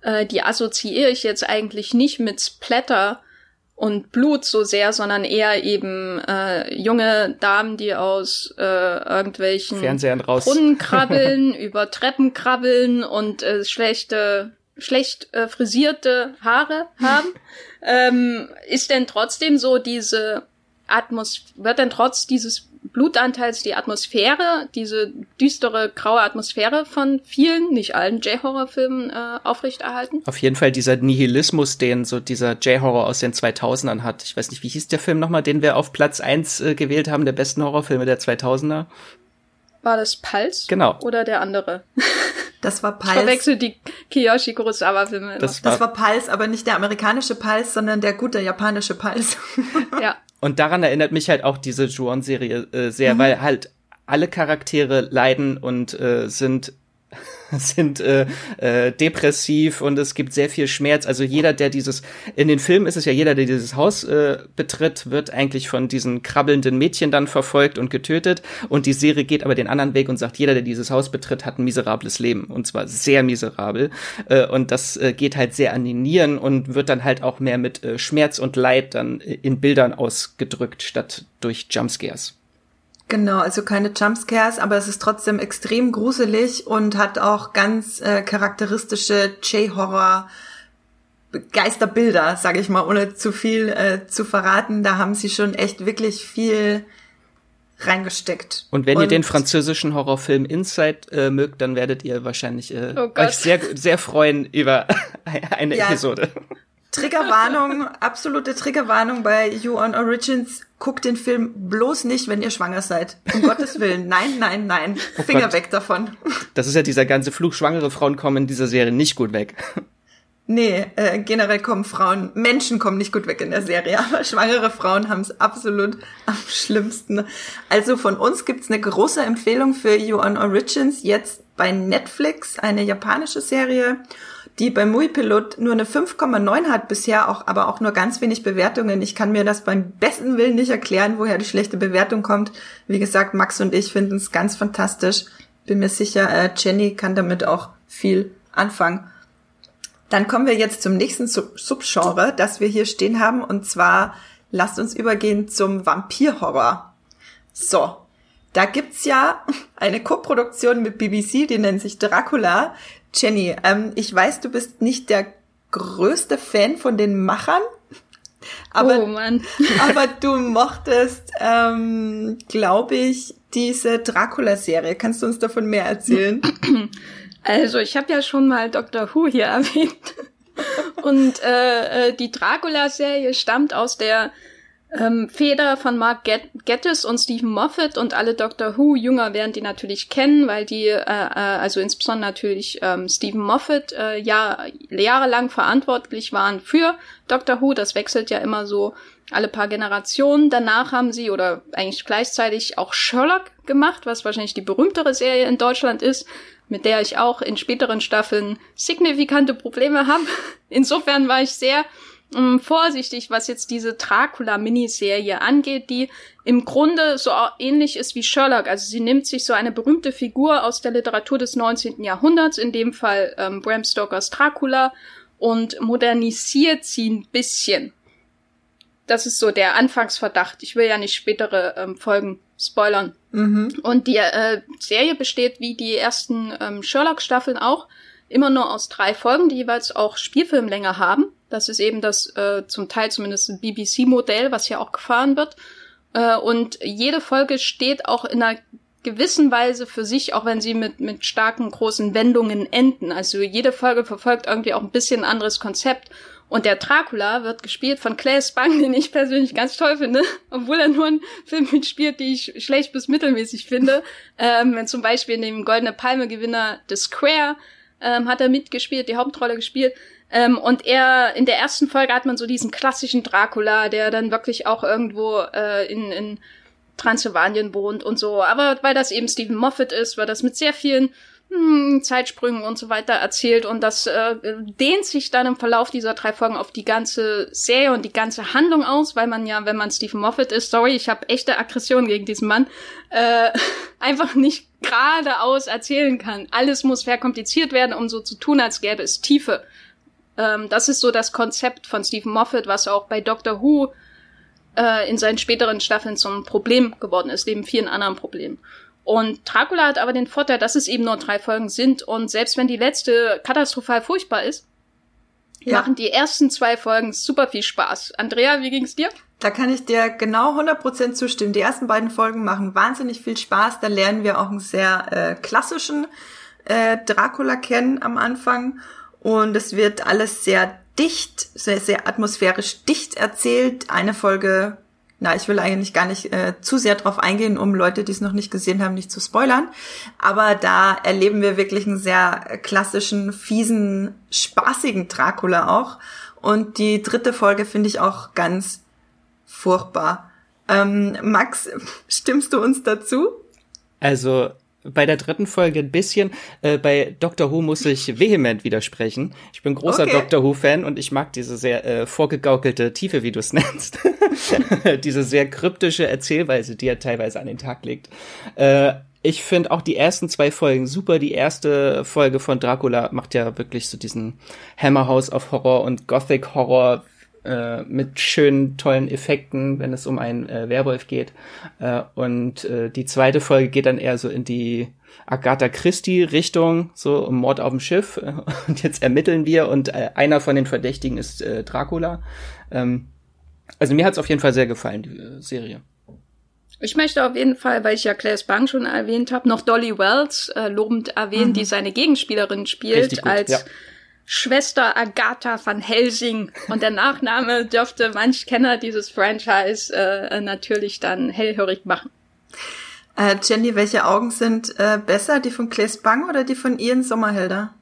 äh, die assoziiere ich jetzt eigentlich nicht mit Splatter und Blut so sehr, sondern eher eben äh, junge Damen, die aus äh, irgendwelchen Brunnen krabbeln, über Treppen krabbeln und äh, schlechte schlecht äh, frisierte Haare haben, ähm, ist denn trotzdem so diese Atmos wird denn trotz dieses Blutanteils die Atmosphäre, diese düstere graue Atmosphäre von vielen, nicht allen J-Horror-Filmen äh, aufrechterhalten? Auf jeden Fall dieser Nihilismus, den so dieser J-Horror aus den 2000ern hat. Ich weiß nicht, wie hieß der Film nochmal, den wir auf Platz eins äh, gewählt haben, der besten Horrorfilme der 2000er? War das Pulse? Genau. Oder der andere? Das war Pulse. Ich verwechsel die Kiyoshi Kurosawa-Filme. Das, das war Pulse, aber nicht der amerikanische Pulse, sondern der gute japanische Pulse. ja. Und daran erinnert mich halt auch diese Juon-Serie äh, sehr, mhm. weil halt alle Charaktere leiden und äh, sind sind äh, äh, depressiv und es gibt sehr viel Schmerz. Also jeder, der dieses, in den Filmen ist es ja jeder, der dieses Haus äh, betritt, wird eigentlich von diesen krabbelnden Mädchen dann verfolgt und getötet. Und die Serie geht aber den anderen Weg und sagt, jeder, der dieses Haus betritt, hat ein miserables Leben. Und zwar sehr miserabel. Äh, und das äh, geht halt sehr an die Nieren und wird dann halt auch mehr mit äh, Schmerz und Leid dann in Bildern ausgedrückt, statt durch Jumpscares. Genau, also keine Jumpscares, aber es ist trotzdem extrem gruselig und hat auch ganz äh, charakteristische J-Horror Geisterbilder, sage ich mal, ohne zu viel äh, zu verraten. Da haben sie schon echt wirklich viel reingesteckt. Und wenn und ihr den französischen Horrorfilm Inside äh, mögt, dann werdet ihr wahrscheinlich äh, oh euch sehr sehr freuen über eine ja, Episode. Triggerwarnung, absolute Triggerwarnung bei You on Origins. Guckt den Film bloß nicht, wenn ihr schwanger seid. Um Gottes Willen. Nein, nein, nein. Oh Finger Gott. weg davon. Das ist ja dieser ganze Fluch. Schwangere Frauen kommen in dieser Serie nicht gut weg. Nee, äh, generell kommen Frauen, Menschen kommen nicht gut weg in der Serie, aber schwangere Frauen haben es absolut am schlimmsten. Also von uns gibt's eine große Empfehlung für You on Origins, jetzt bei Netflix, eine japanische Serie die bei Muipilot nur eine 5,9 hat bisher, auch, aber auch nur ganz wenig Bewertungen. Ich kann mir das beim besten Willen nicht erklären, woher die schlechte Bewertung kommt. Wie gesagt, Max und ich finden es ganz fantastisch. Bin mir sicher, äh, Jenny kann damit auch viel anfangen. Dann kommen wir jetzt zum nächsten Sub Subgenre, das wir hier stehen haben, und zwar lasst uns übergehen zum Vampirhorror. So, da gibt's ja eine Koproduktion mit BBC, die nennt sich Dracula. Jenny, ähm, ich weiß, du bist nicht der größte Fan von den Machern, aber, oh Mann. aber du mochtest, ähm, glaube ich, diese Dracula-Serie. Kannst du uns davon mehr erzählen? Also, ich habe ja schon mal Dr. Who hier erwähnt. Und äh, äh die Dracula-Serie stammt aus der ähm, Feder von Mark Gettis und Stephen Moffat und alle Doctor Who Jünger werden die natürlich kennen, weil die, äh, äh, also insbesondere natürlich ähm, Stephen Moffat, äh, ja, jahrelang verantwortlich waren für Doctor Who. Das wechselt ja immer so alle paar Generationen. Danach haben sie oder eigentlich gleichzeitig auch Sherlock gemacht, was wahrscheinlich die berühmtere Serie in Deutschland ist, mit der ich auch in späteren Staffeln signifikante Probleme habe. Insofern war ich sehr ähm, vorsichtig, was jetzt diese Dracula-Miniserie angeht, die im Grunde so ähnlich ist wie Sherlock. Also sie nimmt sich so eine berühmte Figur aus der Literatur des 19. Jahrhunderts, in dem Fall ähm, Bram Stokers Dracula, und modernisiert sie ein bisschen. Das ist so der Anfangsverdacht. Ich will ja nicht spätere ähm, Folgen spoilern. Mhm. Und die äh, Serie besteht wie die ersten ähm, Sherlock-Staffeln auch immer nur aus drei Folgen, die jeweils auch Spielfilmlänge haben. Das ist eben das äh, zum Teil zumindest BBC-Modell, was hier auch gefahren wird. Äh, und jede Folge steht auch in einer gewissen Weise für sich, auch wenn sie mit, mit starken, großen Wendungen enden. Also jede Folge verfolgt irgendwie auch ein bisschen ein anderes Konzept. Und der Dracula wird gespielt von Clay Spang, den ich persönlich ganz toll finde, obwohl er nur einen Film mitspielt, die ich schlecht bis mittelmäßig finde. Ähm, zum Beispiel in dem Goldene Palme-Gewinner The Square ähm, hat er mitgespielt, die Hauptrolle gespielt. Ähm, und er, in der ersten Folge hat man so diesen klassischen Dracula, der dann wirklich auch irgendwo äh, in, in Transsilvanien wohnt und so. Aber weil das eben Stephen Moffat ist, weil das mit sehr vielen hm, Zeitsprüngen und so weiter erzählt und das äh, dehnt sich dann im Verlauf dieser drei Folgen auf die ganze Serie und die ganze Handlung aus, weil man ja, wenn man Stephen Moffat ist, sorry, ich habe echte Aggression gegen diesen Mann, äh, einfach nicht geradeaus erzählen kann. Alles muss verkompliziert werden, um so zu tun, als gäbe es Tiefe. Ähm, das ist so das Konzept von Stephen Moffat, was auch bei Doctor Who äh, in seinen späteren Staffeln zum Problem geworden ist, neben vielen anderen Problemen. Und Dracula hat aber den Vorteil, dass es eben nur drei Folgen sind und selbst wenn die letzte katastrophal furchtbar ist, ja. machen die ersten zwei Folgen super viel Spaß. Andrea, wie ging's dir? Da kann ich dir genau 100% zustimmen. Die ersten beiden Folgen machen wahnsinnig viel Spaß. Da lernen wir auch einen sehr äh, klassischen äh, Dracula kennen am Anfang. Und es wird alles sehr dicht, sehr, sehr atmosphärisch dicht erzählt. Eine Folge, na, ich will eigentlich gar nicht äh, zu sehr drauf eingehen, um Leute, die es noch nicht gesehen haben, nicht zu spoilern. Aber da erleben wir wirklich einen sehr klassischen, fiesen, spaßigen Dracula auch. Und die dritte Folge finde ich auch ganz furchtbar. Ähm, Max, stimmst du uns dazu? Also bei der dritten Folge ein bisschen. Äh, bei Doctor Who muss ich vehement widersprechen. Ich bin großer okay. Doctor Who-Fan und ich mag diese sehr äh, vorgegaukelte Tiefe, wie du es nennst. diese sehr kryptische Erzählweise, die er teilweise an den Tag legt. Äh, ich finde auch die ersten zwei Folgen super. Die erste Folge von Dracula macht ja wirklich so diesen Hammerhouse of Horror und Gothic Horror äh, mit schönen, tollen Effekten, wenn es um einen äh, Werwolf geht. Äh, und äh, die zweite Folge geht dann eher so in die Agatha Christie-Richtung, so um Mord auf dem Schiff. Und jetzt ermitteln wir und äh, einer von den Verdächtigen ist äh, Dracula. Ähm, also mir hat's auf jeden Fall sehr gefallen, die äh, Serie. Ich möchte auf jeden Fall, weil ich ja Claes Bang schon erwähnt habe, noch Dolly Wells äh, lobend erwähnen, mhm. die seine Gegenspielerin spielt als ja. Schwester Agatha van Helsing. Und der Nachname dürfte manch Kenner dieses Franchise äh, natürlich dann hellhörig machen. Äh, Jenny, welche Augen sind äh, besser, die von Claes Bang oder die von Ian Sommerhelder?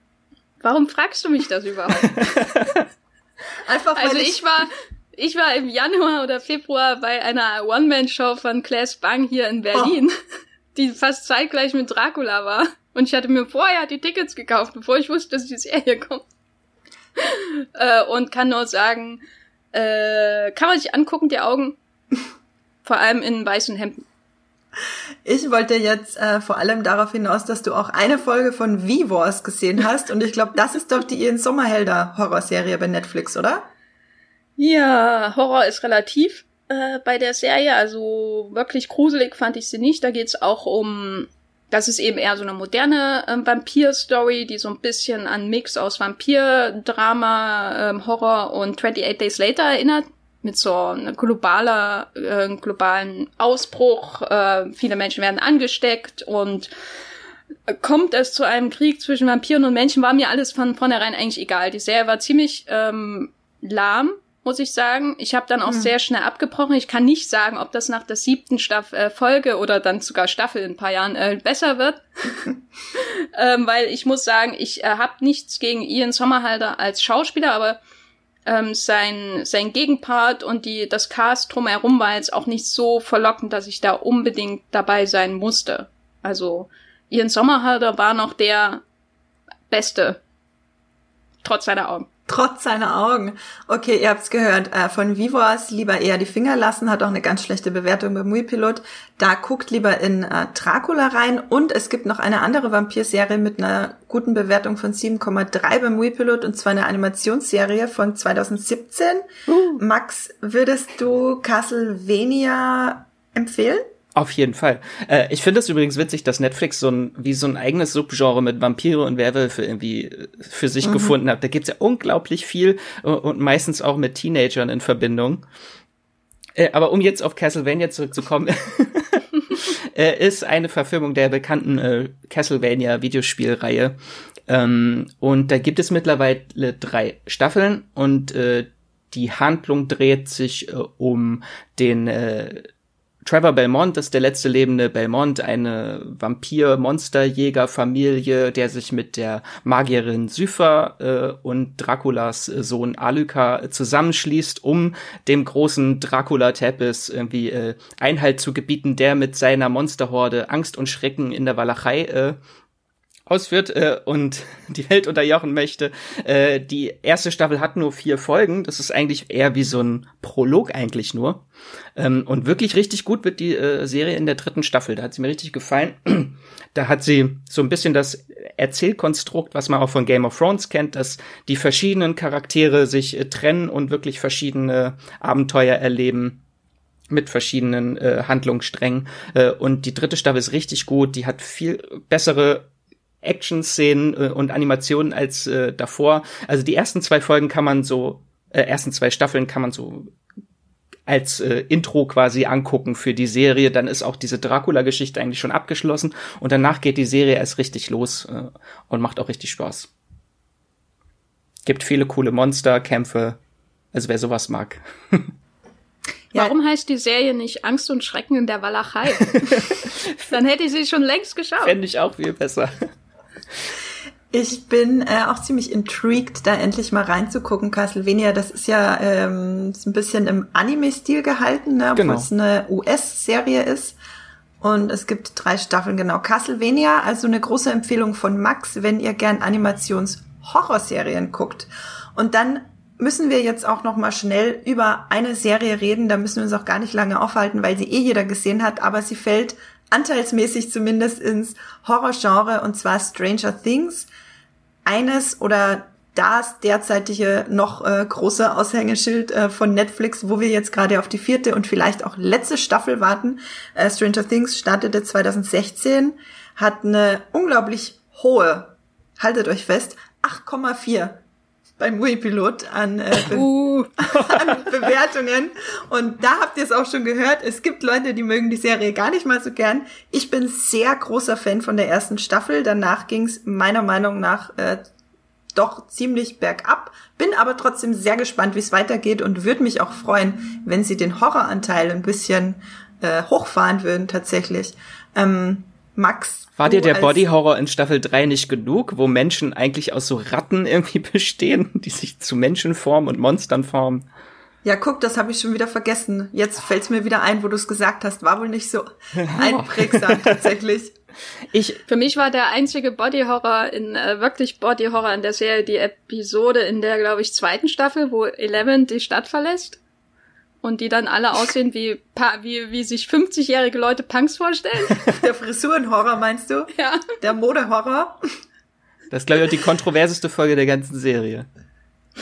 Warum fragst du mich das überhaupt? Einfach weil also ich, ich war ich war im Januar oder Februar bei einer One-Man-Show von Claes Bang hier in Berlin, oh. die fast zeitgleich mit Dracula war. Und ich hatte mir vorher die Tickets gekauft, bevor ich wusste, dass die Serie kommt. äh, und kann nur sagen, äh, kann man sich angucken, die Augen. Vor allem in weißen Hemden. Ich wollte jetzt äh, vor allem darauf hinaus, dass du auch eine Folge von V-Wars gesehen hast. Und ich glaube, das ist doch die Ian Sommerhelder Horrorserie bei Netflix, oder? Ja, Horror ist relativ äh, bei der Serie. Also wirklich gruselig fand ich sie nicht. Da geht's auch um das ist eben eher so eine moderne ähm, Vampir-Story, die so ein bisschen an Mix aus Vampir-Drama, ähm, Horror und 28 Days Later erinnert. Mit so einem globaler, äh, globalen Ausbruch. Äh, viele Menschen werden angesteckt und kommt es zu einem Krieg zwischen Vampiren und Menschen, war mir alles von vornherein eigentlich egal. Die Serie war ziemlich ähm, lahm, muss ich sagen. Ich habe dann auch mhm. sehr schnell abgebrochen. Ich kann nicht sagen, ob das nach der siebten Staffel äh, Folge oder dann sogar Staffel in ein paar Jahren äh, besser wird. ähm, weil ich muss sagen, ich äh, habe nichts gegen Ian Sommerhalter als Schauspieler, aber ähm, sein, sein Gegenpart und die, das Cast drumherum war jetzt auch nicht so verlockend, dass ich da unbedingt dabei sein musste. Also Ian Sommerhalter war noch der Beste. Trotz seiner Augen. Trotz seiner Augen. Okay, ihr habt's gehört. Äh, von Vivos lieber eher die Finger lassen, hat auch eine ganz schlechte Bewertung beim Muipilot. Da guckt lieber in äh, Dracula rein. Und es gibt noch eine andere Vampirserie mit einer guten Bewertung von 7,3 beim Muipilot und zwar eine Animationsserie von 2017. Uh. Max, würdest du Castlevania empfehlen? Auf jeden Fall. Äh, ich finde es übrigens witzig, dass Netflix so ein, wie so ein eigenes Subgenre mit Vampire und Werwölfe irgendwie äh, für sich mhm. gefunden hat. Da gibt's ja unglaublich viel äh, und meistens auch mit Teenagern in Verbindung. Äh, aber um jetzt auf Castlevania zurückzukommen, äh, ist eine Verfilmung der bekannten äh, Castlevania Videospielreihe Ähm, und da gibt es mittlerweile drei Staffeln und die Handlung dreht sich um den Trevor Belmont ist der letzte lebende Belmont, eine Vampir-Monsterjäger-Familie, der sich mit der Magierin Sypha äh, und Draculas Sohn Aluka zusammenschließt, um dem großen Dracula-Tepes irgendwie äh, Einhalt zu gebieten, der mit seiner Monsterhorde Angst und Schrecken in der Walachei äh, ausführt äh, und die Welt unterjochen möchte. Äh, die erste Staffel hat nur vier Folgen. Das ist eigentlich eher wie so ein Prolog eigentlich nur. Ähm, und wirklich richtig gut wird die äh, Serie in der dritten Staffel. Da hat sie mir richtig gefallen. da hat sie so ein bisschen das Erzählkonstrukt, was man auch von Game of Thrones kennt, dass die verschiedenen Charaktere sich äh, trennen und wirklich verschiedene Abenteuer erleben mit verschiedenen äh, Handlungssträngen. Äh, und die dritte Staffel ist richtig gut. Die hat viel bessere Action-Szenen äh, und Animationen als äh, davor. Also die ersten zwei Folgen kann man so, äh, ersten zwei Staffeln kann man so als äh, Intro quasi angucken für die Serie. Dann ist auch diese Dracula-Geschichte eigentlich schon abgeschlossen und danach geht die Serie erst richtig los äh, und macht auch richtig Spaß. Gibt viele coole Monsterkämpfe, also wer sowas mag. Ja. Warum heißt die Serie nicht Angst und Schrecken in der Walachei? Dann hätte ich sie schon längst geschaut. Fände ich auch viel besser. Ich bin äh, auch ziemlich intrigued, da endlich mal reinzugucken. Castlevania, das ist ja ähm, ist ein bisschen im Anime-Stil gehalten, ne, obwohl genau. es eine US-Serie ist. Und es gibt drei Staffeln, genau. Castlevania, also eine große Empfehlung von Max, wenn ihr gern Animations-Horrorserien guckt. Und dann müssen wir jetzt auch noch mal schnell über eine Serie reden. Da müssen wir uns auch gar nicht lange aufhalten, weil sie eh jeder gesehen hat. Aber sie fällt anteilsmäßig zumindest ins Horrorgenre und zwar Stranger Things. Eines oder das derzeitige noch äh, große Aushängeschild äh, von Netflix, wo wir jetzt gerade auf die vierte und vielleicht auch letzte Staffel warten. Äh, Stranger Things startete 2016, hat eine unglaublich hohe, haltet euch fest, 8,4 beim Movie-Pilot an, äh, Be uh. an Bewertungen. Und da habt ihr es auch schon gehört. Es gibt Leute, die mögen die Serie gar nicht mal so gern. Ich bin sehr großer Fan von der ersten Staffel. Danach ging es meiner Meinung nach äh, doch ziemlich bergab. Bin aber trotzdem sehr gespannt, wie es weitergeht und würde mich auch freuen, wenn sie den Horroranteil ein bisschen äh, hochfahren würden tatsächlich. Ähm, Max. War dir der Body Horror in Staffel 3 nicht genug, wo Menschen eigentlich aus so Ratten irgendwie bestehen, die sich zu Menschen formen und Monstern formen? Ja, guck, das habe ich schon wieder vergessen. Jetzt fällt's mir wieder ein, wo du es gesagt hast. War wohl nicht so einprägsam tatsächlich. Ich, Für mich war der einzige Body Horror in äh, wirklich Body Horror in der Serie die Episode in der, glaube ich, zweiten Staffel, wo Eleven die Stadt verlässt und die dann alle aussehen wie, wie, wie sich 50-jährige Leute Punks vorstellen. Der Frisurenhorror meinst du? Ja. Der Modehorror? Das ist, glaube ich, auch die kontroverseste Folge der ganzen Serie.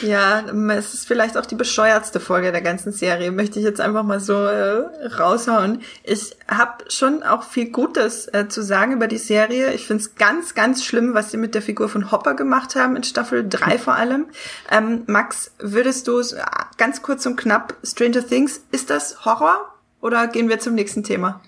Ja, es ist vielleicht auch die bescheuertste Folge der ganzen Serie, möchte ich jetzt einfach mal so äh, raushauen. Ich habe schon auch viel Gutes äh, zu sagen über die Serie. Ich finde es ganz, ganz schlimm, was sie mit der Figur von Hopper gemacht haben, in Staffel 3 vor allem. Ähm, Max, würdest du ganz kurz und knapp Stranger Things, ist das Horror oder gehen wir zum nächsten Thema?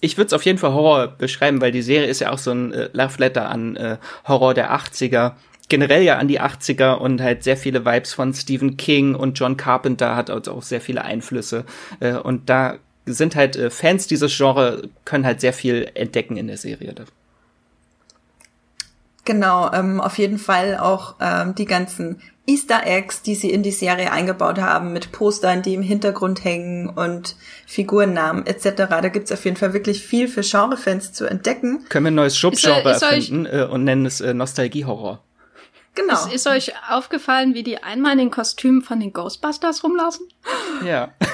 ich würde es auf jeden Fall Horror beschreiben, weil die Serie ist ja auch so ein äh, Love Letter an äh, Horror der 80er generell ja an die 80er und halt sehr viele Vibes von Stephen King und John Carpenter hat also auch sehr viele Einflüsse. Äh, und da sind halt äh, Fans dieses Genre, können halt sehr viel entdecken in der Serie. Genau, ähm, auf jeden Fall auch ähm, die ganzen Easter Eggs, die sie in die Serie eingebaut haben, mit Postern, die im Hintergrund hängen und Figurennamen etc. Da gibt's auf jeden Fall wirklich viel für Genrefans zu entdecken. Können wir ein neues Schubgenre erfinden äh, und nennen es äh, Nostalgie-Horror. Genau. Ist, ist, euch aufgefallen, wie die einmal in den Kostümen von den Ghostbusters rumlaufen? Ja.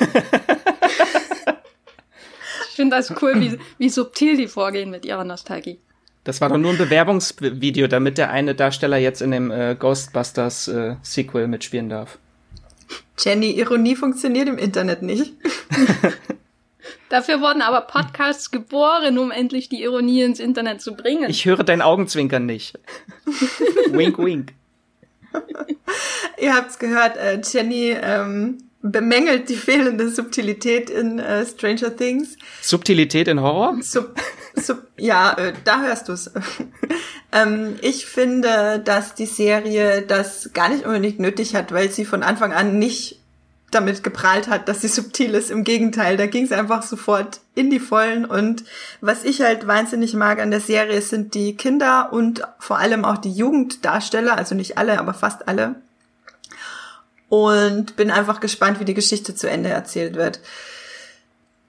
ich finde das cool, wie, wie subtil die vorgehen mit ihrer Nostalgie. Das war doch nur ein Bewerbungsvideo, damit der eine Darsteller jetzt in dem äh, Ghostbusters äh, Sequel mitspielen darf. Jenny, Ironie funktioniert im Internet nicht. Dafür wurden aber Podcasts geboren, um endlich die Ironie ins Internet zu bringen. Ich höre dein Augenzwinkern nicht. wink, wink. Ihr habt's gehört, äh, Jenny ähm, bemängelt die fehlende Subtilität in äh, Stranger Things. Subtilität in Horror? Sub, sub, ja, äh, da hörst du's. Ähm, ich finde, dass die Serie das gar nicht unbedingt nötig hat, weil sie von Anfang an nicht damit geprahlt hat, dass sie subtil ist. Im Gegenteil, da ging es einfach sofort in die Vollen. Und was ich halt wahnsinnig mag an der Serie sind die Kinder und vor allem auch die Jugenddarsteller, also nicht alle, aber fast alle. Und bin einfach gespannt, wie die Geschichte zu Ende erzählt wird.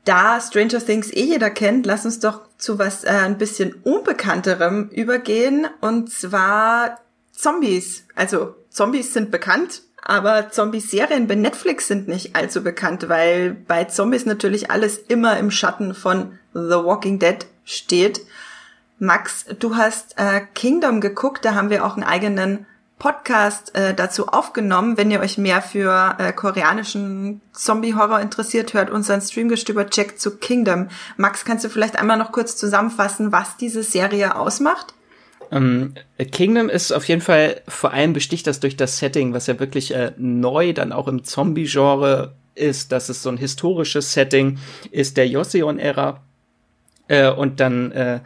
Da Stranger Things eh jeder kennt, lass uns doch zu was äh, ein bisschen unbekannterem übergehen. Und zwar Zombies. Also Zombies sind bekannt, aber Zombie-Serien bei Netflix sind nicht allzu bekannt, weil bei Zombies natürlich alles immer im Schatten von The Walking Dead steht. Max, du hast äh, Kingdom geguckt, da haben wir auch einen eigenen Podcast äh, dazu aufgenommen. Wenn ihr euch mehr für äh, koreanischen Zombie-Horror interessiert, hört unseren Streamgestöber Check zu Kingdom. Max, kannst du vielleicht einmal noch kurz zusammenfassen, was diese Serie ausmacht? Ähm, Kingdom ist auf jeden Fall vor allem besticht das durch das Setting, was ja wirklich äh, neu dann auch im Zombie-Genre ist, dass es so ein historisches Setting ist der Joseon-Ära. Äh, und dann äh,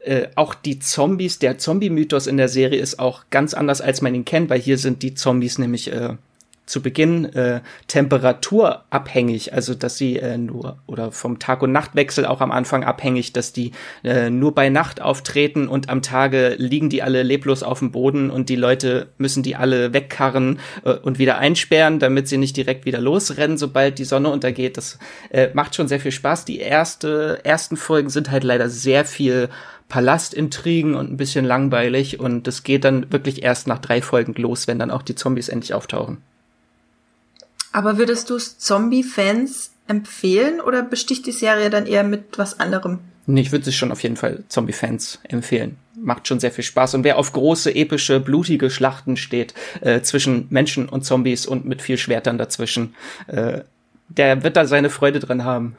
äh, auch die Zombies, der Zombie-Mythos in der Serie ist auch ganz anders, als man ihn kennt, weil hier sind die Zombies nämlich äh, zu Beginn äh, temperaturabhängig, also dass sie äh, nur oder vom Tag- und Nachtwechsel auch am Anfang abhängig, dass die äh, nur bei Nacht auftreten und am Tage liegen die alle leblos auf dem Boden und die Leute müssen die alle wegkarren äh, und wieder einsperren, damit sie nicht direkt wieder losrennen, sobald die Sonne untergeht. Das äh, macht schon sehr viel Spaß. Die erste ersten Folgen sind halt leider sehr viel Palastintrigen und ein bisschen langweilig und es geht dann wirklich erst nach drei Folgen los, wenn dann auch die Zombies endlich auftauchen. Aber würdest du es Zombie-Fans empfehlen oder besticht die Serie dann eher mit was anderem? Nee, ich würde es schon auf jeden Fall Zombie-Fans empfehlen. Macht schon sehr viel Spaß. Und wer auf große, epische, blutige Schlachten steht, äh, zwischen Menschen und Zombies und mit viel Schwertern dazwischen, äh, der wird da seine Freude dran haben.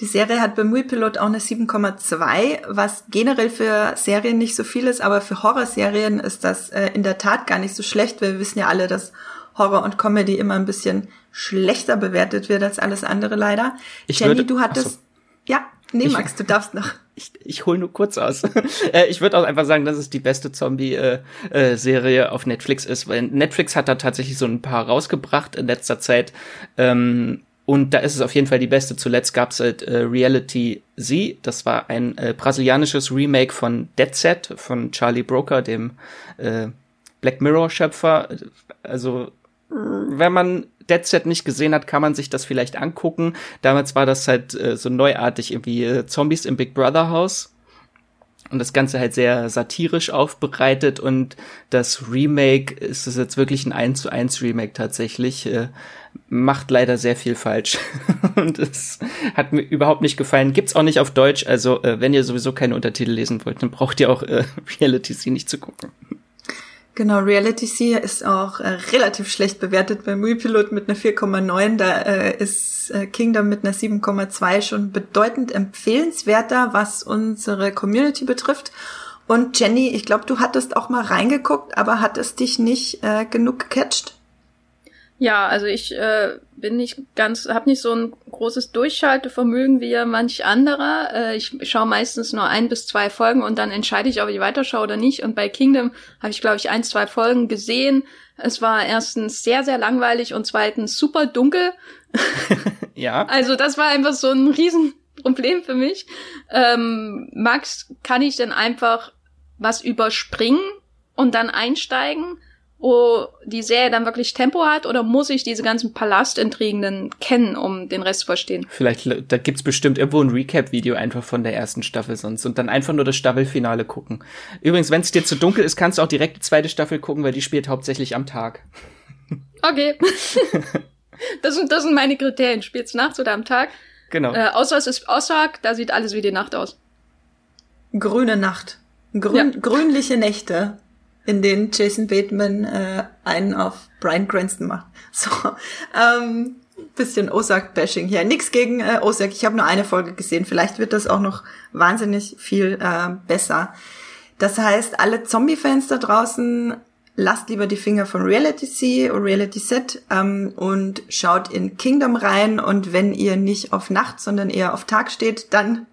Die Serie hat bei Muipilot auch eine 7,2, was generell für Serien nicht so viel ist, aber für Horrorserien ist das äh, in der Tat gar nicht so schlecht. Wir wissen ja alle, dass Horror und Comedy immer ein bisschen schlechter bewertet wird als alles andere leider. Ich Jenny, würde, du hattest, so. ja, nee, Max, ich, du darfst noch. Ich, ich hole nur kurz aus. Äh, ich würde auch einfach sagen, dass es die beste Zombie-Serie äh, auf Netflix ist, weil Netflix hat da tatsächlich so ein paar rausgebracht in letzter Zeit. Ähm, und da ist es auf jeden Fall die beste. Zuletzt gab es halt äh, Reality Z. Das war ein äh, brasilianisches Remake von Dead Set von Charlie Broker, dem äh, Black Mirror-Schöpfer. Also wenn man Dead Set nicht gesehen hat, kann man sich das vielleicht angucken. Damals war das halt äh, so neuartig, irgendwie äh, Zombies im Big Brother Haus. Und das Ganze halt sehr satirisch aufbereitet und das Remake ist es jetzt wirklich ein 1 zu 1 Remake tatsächlich. Äh, macht leider sehr viel falsch. und es hat mir überhaupt nicht gefallen. Gibt's auch nicht auf Deutsch, also äh, wenn ihr sowieso keine Untertitel lesen wollt, dann braucht ihr auch äh, Reality C nicht zu gucken. Genau, Reality C ist auch äh, relativ schlecht bewertet bei Muipilot mit einer 4,9. Da äh, ist äh, Kingdom mit einer 7,2 schon bedeutend empfehlenswerter, was unsere Community betrifft. Und Jenny, ich glaube, du hattest auch mal reingeguckt, aber hat es dich nicht äh, genug gecatcht? Ja, also ich äh, bin nicht ganz, habe nicht so ein großes Durchschaltevermögen wie manch anderer. Äh, ich schaue meistens nur ein bis zwei Folgen und dann entscheide ich, ob ich weiterschaue oder nicht. Und bei Kingdom habe ich, glaube ich, ein, zwei Folgen gesehen. Es war erstens sehr, sehr langweilig und zweitens super dunkel. ja. Also das war einfach so ein Riesenproblem für mich. Ähm, Max, kann ich denn einfach was überspringen und dann einsteigen? Wo die Serie dann wirklich Tempo hat oder muss ich diese ganzen Palastintrigen dann kennen, um den Rest zu verstehen? Vielleicht, da gibt's bestimmt irgendwo ein Recap-Video einfach von der ersten Staffel sonst und dann einfach nur das Staffelfinale gucken. Übrigens, wenn es dir zu dunkel ist, kannst du auch direkt die zweite Staffel gucken, weil die spielt hauptsächlich am Tag. Okay. das, sind, das sind meine Kriterien. Spielt's nachts oder am Tag? Genau. Äh, außer es ist Aussag, da sieht alles wie die Nacht aus. Grüne Nacht. Grün, ja. Grünliche Nächte in denen Jason Bateman äh, einen auf Brian Cranston macht. So, ähm, bisschen Ozark-Bashing hier. Nix gegen äh, Ozark. Ich habe nur eine Folge gesehen. Vielleicht wird das auch noch wahnsinnig viel äh, besser. Das heißt, alle Zombie-Fans da draußen, lasst lieber die Finger von Reality C oder Reality Set ähm, und schaut in Kingdom rein. Und wenn ihr nicht auf Nacht, sondern eher auf Tag steht, dann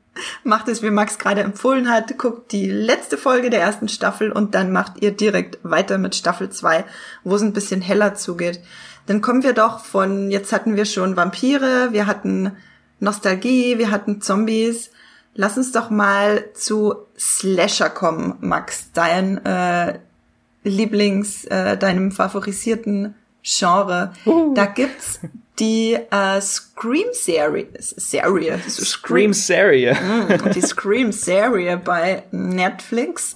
macht es, wie Max gerade empfohlen hat, guckt die letzte Folge der ersten Staffel und dann macht ihr direkt weiter mit Staffel 2, wo es ein bisschen heller zugeht. Dann kommen wir doch von, jetzt hatten wir schon Vampire, wir hatten Nostalgie, wir hatten Zombies. Lass uns doch mal zu Slasher kommen, Max, dein äh, Lieblings, äh, deinem favorisierten Genre. Uh. Da gibt's die äh, Scream-Serie. Serie. Scream-Serie. Mm, die Scream-Serie bei Netflix.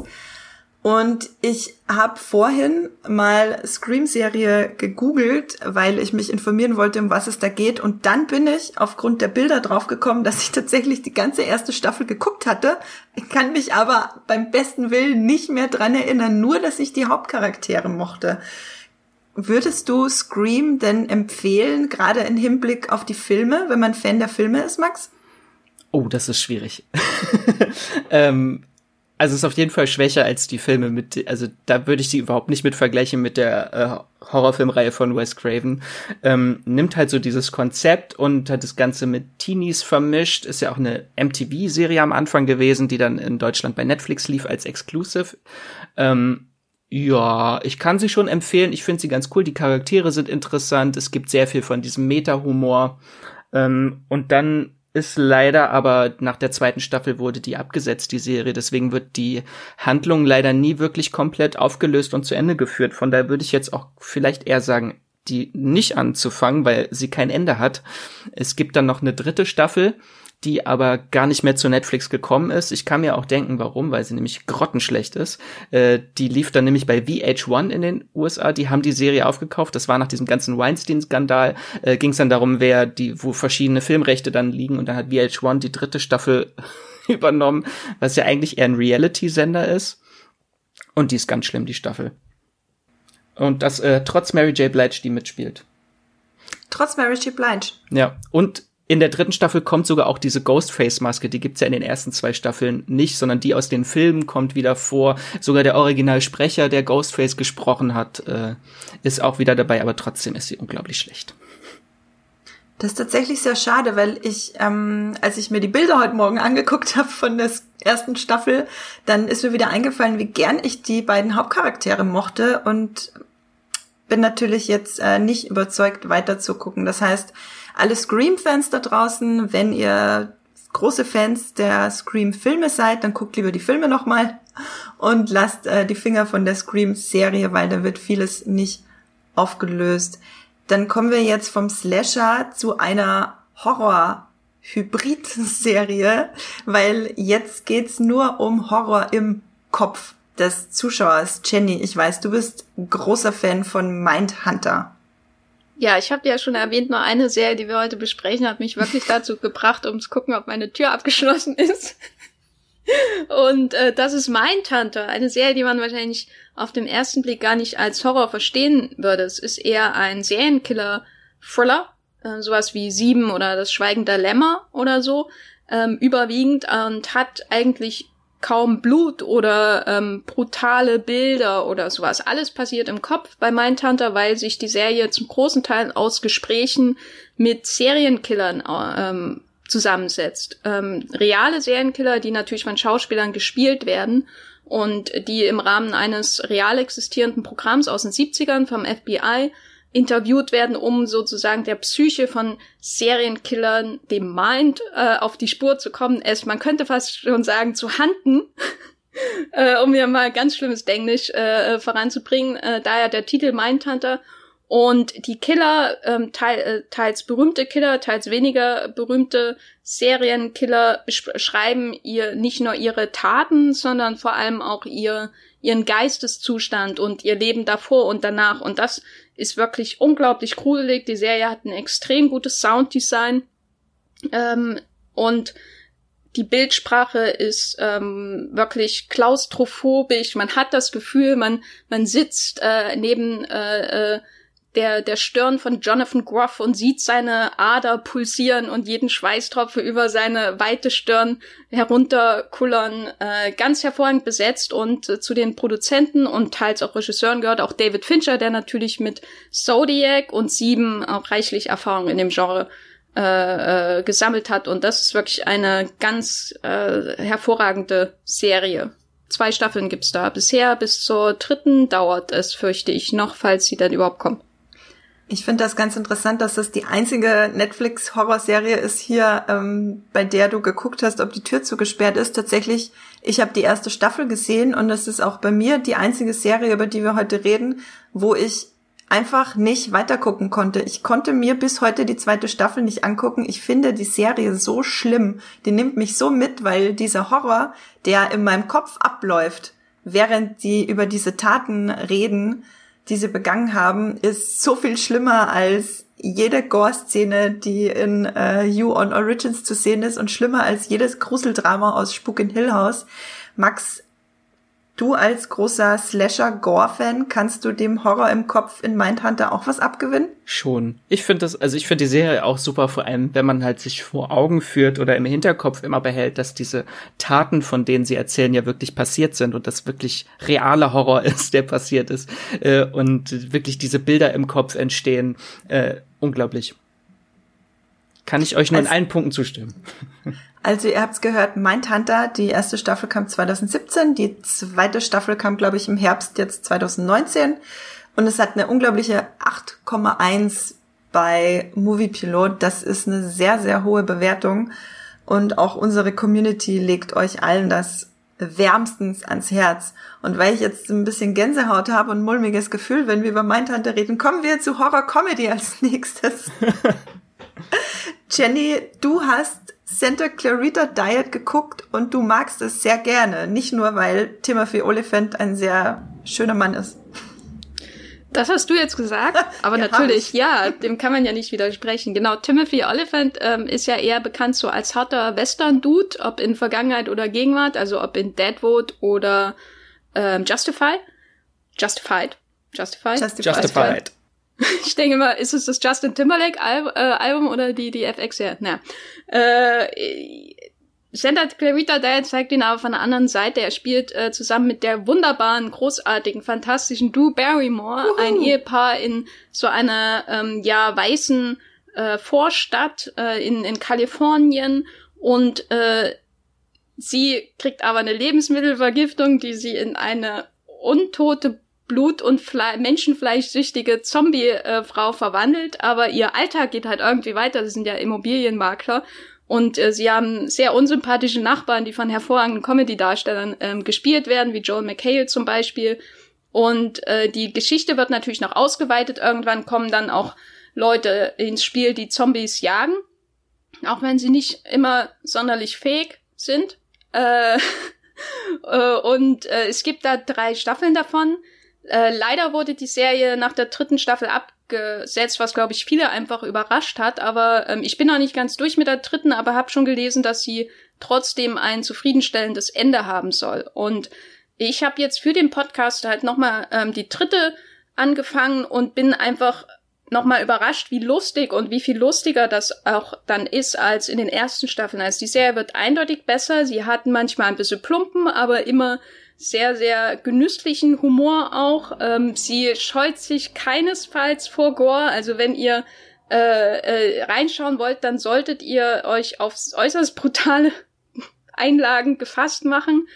Und ich habe vorhin mal Scream-Serie gegoogelt, weil ich mich informieren wollte, um was es da geht. Und dann bin ich aufgrund der Bilder draufgekommen, dass ich tatsächlich die ganze erste Staffel geguckt hatte. Ich kann mich aber beim besten Willen nicht mehr dran erinnern, nur dass ich die Hauptcharaktere mochte. Würdest du Scream denn empfehlen, gerade im Hinblick auf die Filme, wenn man Fan der Filme ist, Max? Oh, das ist schwierig. ähm, also es ist auf jeden Fall schwächer als die Filme mit, also da würde ich sie überhaupt nicht mit vergleichen mit der äh, Horrorfilmreihe von Wes Craven. Ähm, nimmt halt so dieses Konzept und hat das Ganze mit Teenies vermischt. Ist ja auch eine MTV-Serie am Anfang gewesen, die dann in Deutschland bei Netflix lief als Exclusive. Ähm, ja, ich kann sie schon empfehlen. Ich finde sie ganz cool. Die Charaktere sind interessant. Es gibt sehr viel von diesem Meta-Humor. Ähm, und dann ist leider aber nach der zweiten Staffel wurde die abgesetzt, die Serie. Deswegen wird die Handlung leider nie wirklich komplett aufgelöst und zu Ende geführt. Von daher würde ich jetzt auch vielleicht eher sagen, die nicht anzufangen, weil sie kein Ende hat. Es gibt dann noch eine dritte Staffel die aber gar nicht mehr zu Netflix gekommen ist. Ich kann mir auch denken, warum, weil sie nämlich grottenschlecht ist. Äh, die lief dann nämlich bei VH1 in den USA. Die haben die Serie aufgekauft. Das war nach diesem ganzen Weinstein-Skandal. Äh, Ging es dann darum, wer die, wo verschiedene Filmrechte dann liegen. Und dann hat VH1 die dritte Staffel übernommen, was ja eigentlich eher ein Reality-Sender ist. Und die ist ganz schlimm, die Staffel. Und das äh, trotz Mary J. Blige, die mitspielt. Trotz Mary J. Blige. Ja, und in der dritten Staffel kommt sogar auch diese Ghostface-Maske. Die gibt's ja in den ersten zwei Staffeln nicht, sondern die aus den Filmen kommt wieder vor. Sogar der Originalsprecher, der Ghostface gesprochen hat, äh, ist auch wieder dabei, aber trotzdem ist sie unglaublich schlecht. Das ist tatsächlich sehr schade, weil ich, ähm, als ich mir die Bilder heute Morgen angeguckt habe von der ersten Staffel, dann ist mir wieder eingefallen, wie gern ich die beiden Hauptcharaktere mochte und bin natürlich jetzt äh, nicht überzeugt, weiter zu gucken. Das heißt, alle Scream-Fans da draußen, wenn ihr große Fans der Scream-Filme seid, dann guckt lieber die Filme nochmal und lasst äh, die Finger von der Scream-Serie, weil da wird vieles nicht aufgelöst. Dann kommen wir jetzt vom Slasher zu einer Horror-Hybrid-Serie, weil jetzt geht's nur um Horror im Kopf des Zuschauers. Jenny, ich weiß, du bist großer Fan von Mindhunter. Ja, ich habe ja schon erwähnt, nur eine Serie, die wir heute besprechen, hat mich wirklich dazu gebracht, um zu gucken, ob meine Tür abgeschlossen ist. Und äh, das ist Mindhunter, eine Serie, die man wahrscheinlich auf dem ersten Blick gar nicht als Horror verstehen würde. Es ist eher ein Serienkiller-Thriller, äh, sowas wie Sieben oder Das Schweigen der Lämmer oder so, ähm, überwiegend und hat eigentlich kaum Blut oder ähm, brutale Bilder oder sowas. Alles passiert im Kopf bei Mindhunter, weil sich die Serie zum großen Teil aus Gesprächen mit Serienkillern ähm, zusammensetzt. Ähm, reale Serienkiller, die natürlich von Schauspielern gespielt werden und die im Rahmen eines real existierenden Programms aus den 70ern vom FBI interviewt werden, um sozusagen der Psyche von Serienkillern, dem Mind, äh, auf die Spur zu kommen. Es, man könnte fast schon sagen, zu handen, äh, um hier mal ganz schlimmes Denglisch äh, voranzubringen. Äh, daher der Titel Mindhunter. Und die Killer, ähm, teil, äh, teils berühmte Killer, teils weniger berühmte Serienkiller beschreiben ihr nicht nur ihre Taten, sondern vor allem auch ihr ihren Geisteszustand und ihr Leben davor und danach. Und das ist wirklich unglaublich gruselig. Die Serie hat ein extrem gutes Sounddesign. Ähm, und die Bildsprache ist ähm, wirklich klaustrophobisch. Man hat das Gefühl, man, man sitzt äh, neben äh, äh, der, der Stirn von Jonathan Groff und sieht seine Ader pulsieren und jeden Schweißtropfen über seine weite Stirn herunterkullern. Äh, ganz hervorragend besetzt und äh, zu den Produzenten und teils auch Regisseuren gehört auch David Fincher, der natürlich mit Zodiac und Sieben auch reichlich Erfahrung in dem Genre äh, äh, gesammelt hat. Und das ist wirklich eine ganz äh, hervorragende Serie. Zwei Staffeln gibt's da. Bisher bis zur dritten dauert es, fürchte ich, noch, falls sie dann überhaupt kommt. Ich finde das ganz interessant, dass das die einzige Netflix-Horrorserie ist hier, ähm, bei der du geguckt hast, ob die Tür zugesperrt ist. Tatsächlich, ich habe die erste Staffel gesehen und das ist auch bei mir die einzige Serie, über die wir heute reden, wo ich einfach nicht weitergucken konnte. Ich konnte mir bis heute die zweite Staffel nicht angucken. Ich finde die Serie so schlimm. Die nimmt mich so mit, weil dieser Horror, der in meinem Kopf abläuft, während die über diese Taten reden, die sie begangen haben, ist so viel schlimmer als jede Gore-Szene, die in äh, You on Origins zu sehen ist und schlimmer als jedes Gruseldrama aus Spuk in Hill House. Max, Du als großer Slasher-Gore-Fan, kannst du dem Horror im Kopf in Mindhunter auch was abgewinnen? Schon. Ich finde das, also ich finde die Serie auch super, vor allem, wenn man halt sich vor Augen führt oder im Hinterkopf immer behält, dass diese Taten, von denen sie erzählen, ja wirklich passiert sind und das wirklich realer Horror ist, der passiert ist äh, und wirklich diese Bilder im Kopf entstehen. Äh, unglaublich. Kann ich euch nur als, in allen Punkten zustimmen. Also ihr habt's gehört, Mindhunter, die erste Staffel kam 2017, die zweite Staffel kam, glaube ich, im Herbst jetzt 2019 und es hat eine unglaubliche 8,1 bei Movie Pilot. Das ist eine sehr, sehr hohe Bewertung und auch unsere Community legt euch allen das wärmstens ans Herz. Und weil ich jetzt ein bisschen Gänsehaut habe und mulmiges Gefühl, wenn wir über Mindhunter reden, kommen wir zu Horror Comedy als nächstes. Jenny, du hast Santa Clarita Diet geguckt und du magst es sehr gerne. Nicht nur, weil Timothy Oliphant ein sehr schöner Mann ist. Das hast du jetzt gesagt, aber ja, natürlich, ja, dem kann man ja nicht widersprechen. Genau, Timothy Oliphant ähm, ist ja eher bekannt so als harter Western-Dude, ob in Vergangenheit oder Gegenwart, also ob in Deadwood oder ähm, Justify. Justified. Justified. Justified. Justified. Ich denke mal, ist es das Justin Timberlake Al äh, Album oder die, die FX ja? Na. Äh, Santa Clarita Diet zeigt ihn aber von der anderen Seite. Er spielt äh, zusammen mit der wunderbaren, großartigen, fantastischen Drew Barrymore, Uhu. ein Ehepaar in so einer ähm, ja weißen äh, Vorstadt äh, in, in Kalifornien und äh, sie kriegt aber eine Lebensmittelvergiftung, die sie in eine untote Blut- und Fle Menschenfleischsüchtige Zombie-Frau verwandelt, aber ihr Alltag geht halt irgendwie weiter. Sie sind ja Immobilienmakler und äh, sie haben sehr unsympathische Nachbarn, die von hervorragenden Comedy-Darstellern ähm, gespielt werden, wie Joel McHale zum Beispiel. Und äh, die Geschichte wird natürlich noch ausgeweitet. Irgendwann kommen dann auch Leute ins Spiel, die Zombies jagen, auch wenn sie nicht immer sonderlich fähig sind. Äh, äh und äh, es gibt da drei Staffeln davon. Äh, leider wurde die Serie nach der dritten Staffel abgesetzt, was glaube ich viele einfach überrascht hat. Aber ähm, ich bin noch nicht ganz durch mit der dritten, aber habe schon gelesen, dass sie trotzdem ein zufriedenstellendes Ende haben soll. Und ich habe jetzt für den Podcast halt nochmal ähm, die dritte angefangen und bin einfach nochmal überrascht, wie lustig und wie viel lustiger das auch dann ist als in den ersten Staffeln. Also die Serie wird eindeutig besser. Sie hatten manchmal ein bisschen Plumpen, aber immer sehr, sehr genüsslichen Humor auch. Ähm, sie scheut sich keinesfalls vor Gore. Also wenn ihr äh, äh, reinschauen wollt, dann solltet ihr euch aufs äußerst brutale Einlagen gefasst machen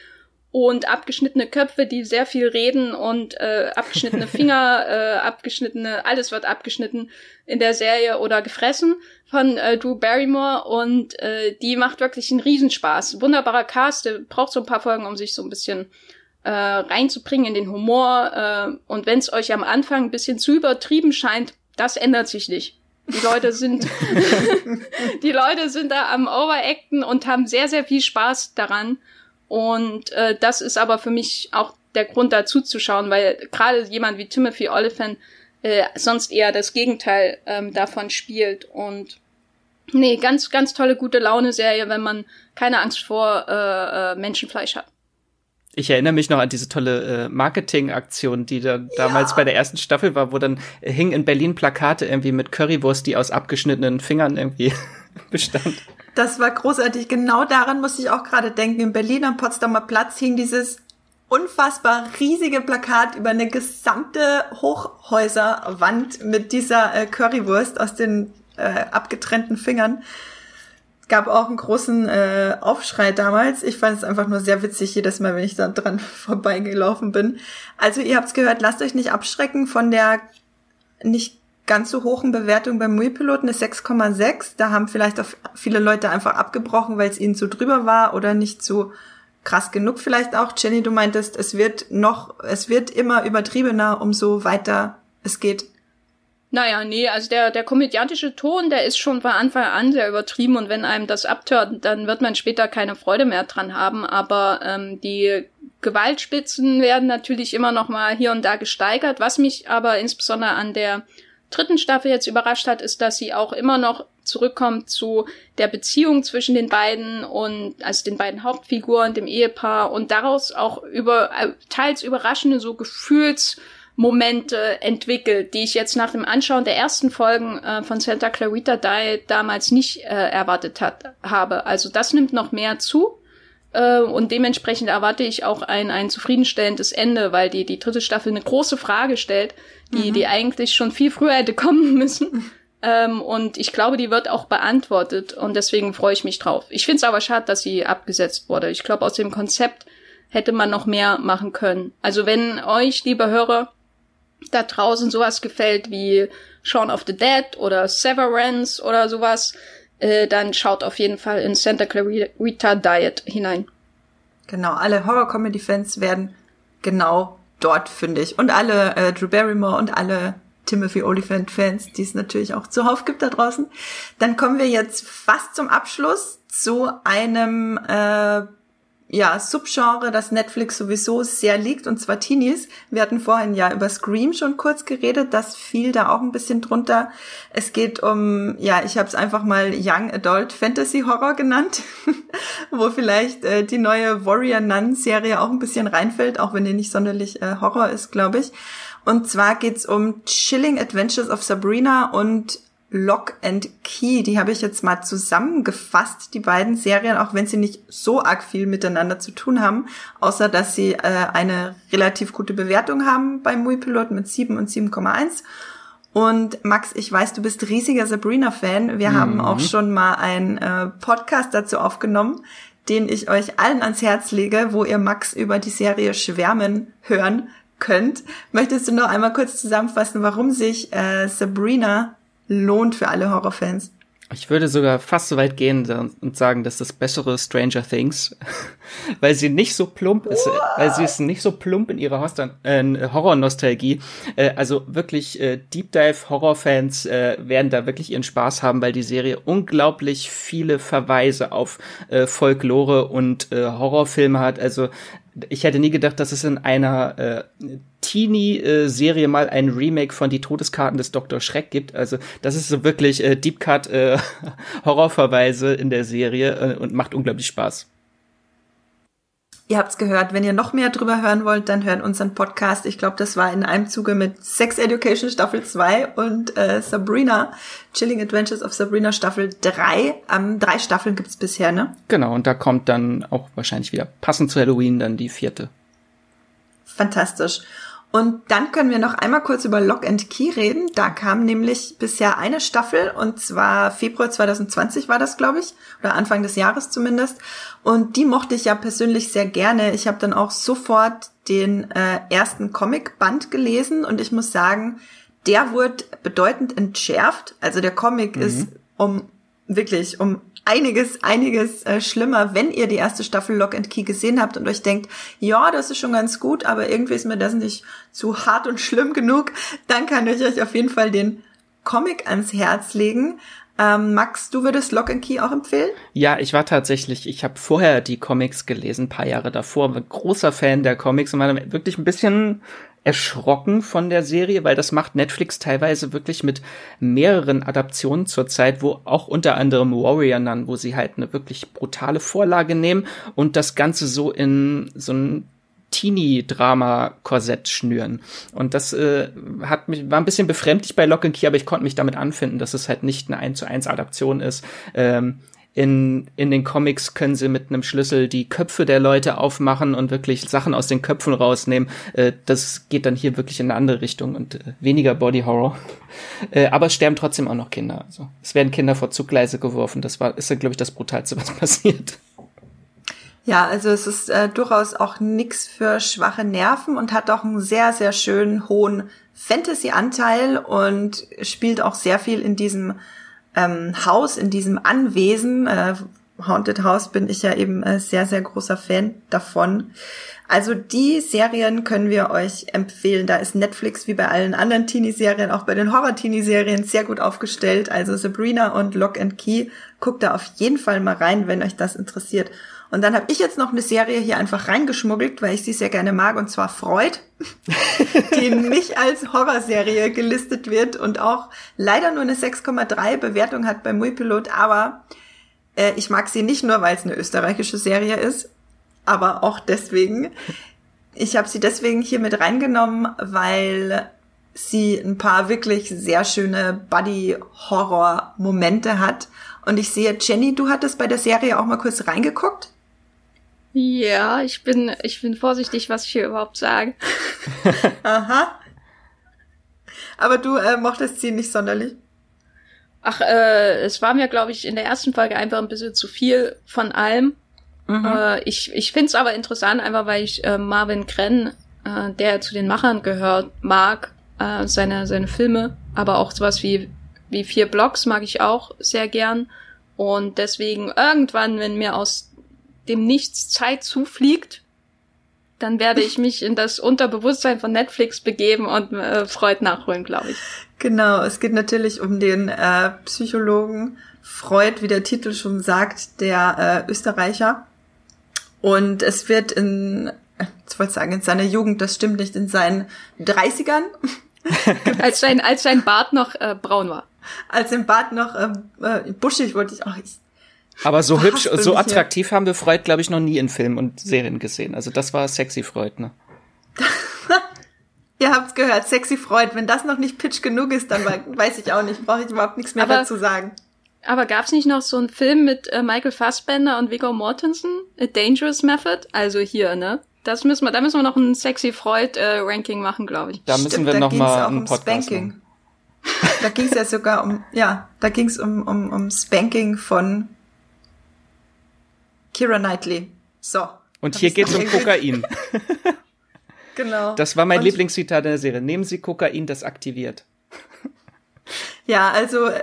und abgeschnittene Köpfe, die sehr viel reden und äh, abgeschnittene Finger, äh, abgeschnittene, alles wird abgeschnitten in der Serie oder gefressen von äh, Drew Barrymore und äh, die macht wirklich einen Riesenspaß. Wunderbarer Cast, der braucht so ein paar Folgen, um sich so ein bisschen äh, reinzubringen in den Humor äh, und wenn es euch am Anfang ein bisschen zu übertrieben scheint, das ändert sich nicht. Die Leute sind, die Leute sind da am Overacten und haben sehr, sehr viel Spaß daran. Und äh, das ist aber für mich auch der Grund dazu zu schauen, weil gerade jemand wie Timothy Oliphant äh, sonst eher das Gegenteil ähm, davon spielt. Und nee, ganz, ganz tolle, gute Laune-Serie, wenn man keine Angst vor äh, äh, Menschenfleisch hat. Ich erinnere mich noch an diese tolle äh, Marketingaktion, die da damals bei der ersten Staffel war, wo dann äh, hing in Berlin Plakate irgendwie mit Currywurst, die aus abgeschnittenen Fingern irgendwie bestand. Das war großartig. Genau daran musste ich auch gerade denken. In Berlin am Potsdamer Platz hing dieses unfassbar riesige Plakat über eine gesamte Hochhäuserwand mit dieser äh, Currywurst aus den äh, abgetrennten Fingern. Gab auch einen großen äh, Aufschrei damals. Ich fand es einfach nur sehr witzig, jedes Mal, wenn ich da dran vorbeigelaufen bin. Also ihr habt's gehört, lasst euch nicht abschrecken von der nicht ganz so hohen Bewertung beim Muipiloten ist 6,6. Da haben vielleicht auch viele Leute einfach abgebrochen, weil es ihnen zu drüber war oder nicht so krass genug vielleicht auch. Jenny, du meintest, es wird noch, es wird immer übertriebener, umso weiter es geht. Naja, nee, also der, der komödiantische Ton, der ist schon von Anfang an sehr übertrieben und wenn einem das abtört, dann wird man später keine Freude mehr dran haben. Aber ähm, die Gewaltspitzen werden natürlich immer noch mal hier und da gesteigert. Was mich aber insbesondere an der dritten Staffel jetzt überrascht hat, ist, dass sie auch immer noch zurückkommt zu der Beziehung zwischen den beiden und also den beiden Hauptfiguren, dem Ehepaar und daraus auch über äh, teils überraschende so Gefühlsmomente entwickelt, die ich jetzt nach dem Anschauen der ersten Folgen äh, von Santa Clarita Diet damals nicht äh, erwartet hat, habe. Also das nimmt noch mehr zu. Äh, und dementsprechend erwarte ich auch ein, ein zufriedenstellendes Ende, weil die, die dritte Staffel eine große Frage stellt, die, mhm. die eigentlich schon viel früher hätte kommen müssen. Ähm, und ich glaube, die wird auch beantwortet und deswegen freue ich mich drauf. Ich finde es aber schade, dass sie abgesetzt wurde. Ich glaube, aus dem Konzept hätte man noch mehr machen können. Also wenn euch, liebe Hörer, da draußen sowas gefällt wie Shaun of the Dead oder Severance oder sowas, äh, dann schaut auf jeden Fall in Santa Clarita Diet hinein. Genau, alle Horror-Comedy-Fans werden genau dort fündig. Und alle äh, Drew Barrymore und alle Timothy Oliphant-Fans, die es natürlich auch zuhauf gibt da draußen. Dann kommen wir jetzt fast zum Abschluss zu einem äh, ja, Subgenre, das Netflix sowieso sehr liegt, und zwar Teenies. Wir hatten vorhin ja über Scream schon kurz geredet, das fiel da auch ein bisschen drunter. Es geht um, ja, ich habe es einfach mal Young Adult Fantasy Horror genannt, wo vielleicht äh, die neue Warrior Nun Serie auch ein bisschen reinfällt, auch wenn die nicht sonderlich äh, Horror ist, glaube ich. Und zwar geht's um Chilling Adventures of Sabrina und Lock and Key. Die habe ich jetzt mal zusammengefasst, die beiden Serien, auch wenn sie nicht so arg viel miteinander zu tun haben, außer dass sie äh, eine relativ gute Bewertung haben beim Muipilot mit 7 und 7,1. Und Max, ich weiß, du bist riesiger Sabrina-Fan. Wir mhm. haben auch schon mal einen äh, Podcast dazu aufgenommen, den ich euch allen ans Herz lege, wo ihr Max über die Serie Schwärmen hören könnt. Möchtest du noch einmal kurz zusammenfassen, warum sich äh, Sabrina lohnt für alle Horrorfans. Ich würde sogar fast so weit gehen und sagen, dass das bessere Stranger Things, weil sie nicht so plump ist, What? weil sie ist nicht so plump in ihrer äh, Horror-Nostalgie. Äh, also wirklich äh, Deep Dive Horror-Fans äh, werden da wirklich ihren Spaß haben, weil die Serie unglaublich viele Verweise auf äh, Folklore und äh, Horrorfilme hat. Also ich hätte nie gedacht, dass es in einer äh, Teenie-Serie mal ein Remake von Die Todeskarten des Dr. Schreck gibt. Also das ist so wirklich äh, Deep Cut äh, Horrorverweise in der Serie äh, und macht unglaublich Spaß. Ihr habt's gehört. Wenn ihr noch mehr drüber hören wollt, dann hört unseren Podcast. Ich glaube, das war in einem Zuge mit Sex Education Staffel 2 und äh, Sabrina, Chilling Adventures of Sabrina Staffel 3. Ähm, drei Staffeln gibt's bisher, ne? Genau, und da kommt dann auch wahrscheinlich wieder passend zu Halloween dann die vierte. Fantastisch. Und dann können wir noch einmal kurz über Lock and Key reden. Da kam nämlich bisher eine Staffel und zwar Februar 2020 war das, glaube ich, oder Anfang des Jahres zumindest. Und die mochte ich ja persönlich sehr gerne. Ich habe dann auch sofort den äh, ersten Comic-Band gelesen und ich muss sagen, der wurde bedeutend entschärft. Also der Comic mhm. ist um wirklich um einiges, einiges äh, schlimmer, wenn ihr die erste Staffel Lock and Key gesehen habt und euch denkt, ja, das ist schon ganz gut, aber irgendwie ist mir das nicht zu hart und schlimm genug, dann kann ich euch auf jeden Fall den Comic ans Herz legen. Ähm, Max, du würdest Lock and Key auch empfehlen? Ja, ich war tatsächlich, ich habe vorher die Comics gelesen, paar Jahre davor, war großer Fan der Comics und war wirklich ein bisschen erschrocken von der Serie, weil das macht Netflix teilweise wirklich mit mehreren Adaptionen zurzeit, wo auch unter anderem Warrior Nun, wo sie halt eine wirklich brutale Vorlage nehmen und das Ganze so in so ein Teenie-Drama-Korsett schnüren. Und das äh, hat mich, war ein bisschen befremdlich bei Lock and Key, aber ich konnte mich damit anfinden, dass es halt nicht eine 1 zu 1 Adaption ist. Ähm, in, in den Comics können sie mit einem Schlüssel die Köpfe der Leute aufmachen und wirklich Sachen aus den Köpfen rausnehmen. Äh, das geht dann hier wirklich in eine andere Richtung und äh, weniger Body Horror. Äh, aber es sterben trotzdem auch noch Kinder. Also es werden Kinder vor Zuggleise geworfen. Das war, ist ja, glaube ich, das Brutalste, was passiert. Ja, also es ist äh, durchaus auch nix für schwache Nerven und hat auch einen sehr, sehr schönen hohen Fantasy-Anteil und spielt auch sehr viel in diesem ähm, Haus, in diesem Anwesen. Äh, Haunted House bin ich ja eben äh, sehr, sehr großer Fan davon. Also die Serien können wir euch empfehlen. Da ist Netflix wie bei allen anderen Teenie-Serien, auch bei den Horror-Teenie-Serien sehr gut aufgestellt. Also Sabrina und Lock and Key, guckt da auf jeden Fall mal rein, wenn euch das interessiert. Und dann habe ich jetzt noch eine Serie hier einfach reingeschmuggelt, weil ich sie sehr gerne mag, und zwar Freud, die nicht als Horrorserie gelistet wird und auch leider nur eine 6,3 Bewertung hat bei Muipilot, aber äh, ich mag sie nicht nur, weil es eine österreichische Serie ist, aber auch deswegen. Ich habe sie deswegen hier mit reingenommen, weil sie ein paar wirklich sehr schöne Buddy-Horror-Momente hat. Und ich sehe, Jenny, du hattest bei der Serie auch mal kurz reingeguckt. Ja, ich bin, ich bin vorsichtig, was ich hier überhaupt sage. Aha. Aber du äh, mochtest sie nicht sonderlich. Ach, äh, es war mir, glaube ich, in der ersten Folge einfach ein bisschen zu viel von allem. Mhm. Äh, ich ich finde es aber interessant, einfach weil ich äh, Marvin Krenn, äh, der zu den Machern gehört, mag, äh, seine, seine Filme, aber auch sowas wie, wie vier Blocks mag ich auch sehr gern. Und deswegen irgendwann, wenn mir aus dem Nichts Zeit zufliegt, dann werde ich mich in das Unterbewusstsein von Netflix begeben und äh, Freud nachholen, glaube ich. Genau, es geht natürlich um den äh, Psychologen Freud, wie der Titel schon sagt, der äh, Österreicher. Und es wird in, ich wollte sagen, in seiner Jugend, das stimmt nicht, in seinen 30ern. als sein, als sein Bart noch äh, braun war. Als sein Bart noch ähm, äh, buschig, wollte ich auch. Ich aber so hübsch, so attraktiv haben wir Freud, glaube ich, noch nie in Filmen und Serien gesehen. Also das war sexy Freud, ne? Ihr habt's gehört, sexy Freud. Wenn das noch nicht pitch genug ist, dann weiß ich auch nicht, brauche ich überhaupt nichts mehr aber, dazu sagen. Aber gab's nicht noch so einen Film mit äh, Michael Fassbender und Viggo Mortensen? A Dangerous Method? Also hier, ne? Das müssen wir, da müssen wir noch ein sexy Freud äh, Ranking machen, glaube ich. Da müssen Stimmt, wir noch mal einen um Podcast Spanking. Machen. Da ging's ja sogar um, ja, da ging's um, um, um Spanking von Kira Knightley. So. Und hier geht's um Kokain. genau. Das war mein Und Lieblingszitat in der Serie. Nehmen Sie Kokain, das aktiviert. Ja, also äh,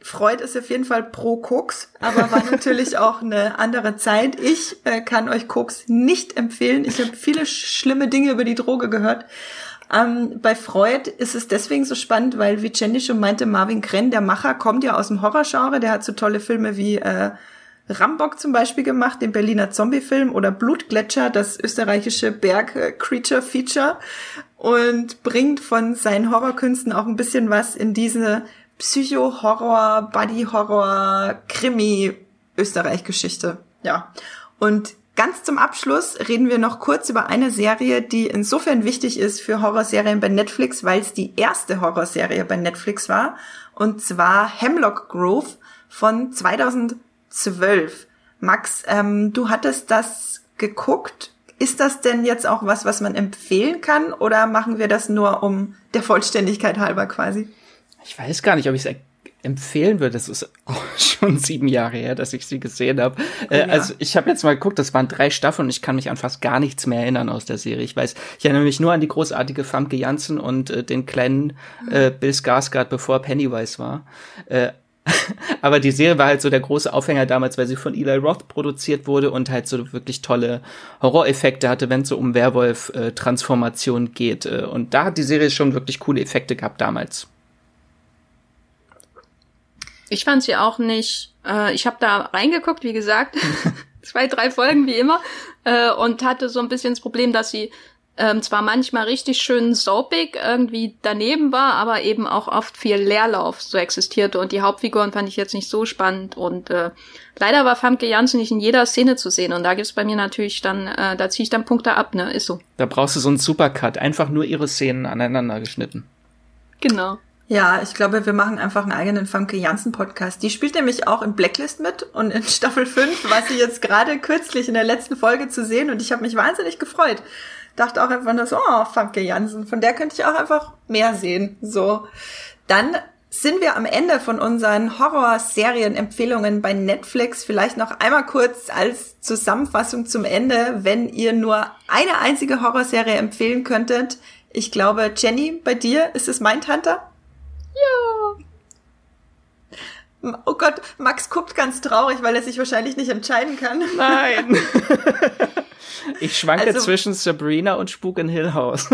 Freud ist auf jeden Fall pro Koks, aber war natürlich auch eine andere Zeit. Ich äh, kann euch Koks nicht empfehlen. Ich habe viele schlimme Dinge über die Droge gehört. Ähm, bei Freud ist es deswegen so spannend, weil wie Jenny schon meinte, Marvin Krenn, der Macher, kommt ja aus dem Horrorgenre. Der hat so tolle Filme wie äh, Rambock zum Beispiel gemacht, den Berliner Zombie-Film oder Blutgletscher, das österreichische Berg-Creature-Feature und bringt von seinen Horrorkünsten auch ein bisschen was in diese Psycho-Horror, Buddy-Horror, Krimi-Österreich-Geschichte. Ja. Und ganz zum Abschluss reden wir noch kurz über eine Serie, die insofern wichtig ist für Horrorserien bei Netflix, weil es die erste Horrorserie bei Netflix war. Und zwar Hemlock Grove von 2000 zwölf. Max, ähm, du hattest das geguckt. Ist das denn jetzt auch was, was man empfehlen kann oder machen wir das nur um der Vollständigkeit halber quasi? Ich weiß gar nicht, ob ich es empfehlen würde. Das ist auch schon sieben Jahre her, dass ich sie gesehen habe. Oh, äh, ja. Also ich habe jetzt mal geguckt, das waren drei Staffeln und ich kann mich an fast gar nichts mehr erinnern aus der Serie. Ich weiß, ich erinnere mich nur an die großartige Famke Janssen und äh, den kleinen äh, Bill Skarsgård, bevor Pennywise war. Äh, aber die Serie war halt so der große Aufhänger damals, weil sie von Eli Roth produziert wurde und halt so wirklich tolle Horroreffekte hatte, wenn es so um Werwolf-Transformation geht. Äh, und da hat die Serie schon wirklich coole Effekte gehabt damals. Ich fand sie auch nicht. Äh, ich habe da reingeguckt, wie gesagt, zwei, drei Folgen wie immer, äh, und hatte so ein bisschen das Problem, dass sie ähm, zwar manchmal richtig schön soapig irgendwie daneben war, aber eben auch oft viel Leerlauf so existierte und die Hauptfiguren fand ich jetzt nicht so spannend und äh, leider war Famke Janssen nicht in jeder Szene zu sehen und da gibt's bei mir natürlich dann, äh, da ziehe ich dann Punkte ab, ne, ist so. Da brauchst du so einen Supercut, einfach nur ihre Szenen aneinander geschnitten. Genau. Ja, ich glaube, wir machen einfach einen eigenen Famke Janssen Podcast. Die spielt nämlich auch in Blacklist mit und in Staffel 5 war sie jetzt gerade kürzlich in der letzten Folge zu sehen und ich habe mich wahnsinnig gefreut. Dachte auch einfach nur so, oh, Famke Janssen, von der könnte ich auch einfach mehr sehen. So. Dann sind wir am Ende von unseren Horrorserien-Empfehlungen bei Netflix. Vielleicht noch einmal kurz als Zusammenfassung zum Ende, wenn ihr nur eine einzige Horrorserie empfehlen könntet. Ich glaube, Jenny, bei dir ist es Mindhunter? Ja. Oh Gott, Max guckt ganz traurig, weil er sich wahrscheinlich nicht entscheiden kann. Nein. ich schwanke also, zwischen Sabrina und Spuk in Hill House.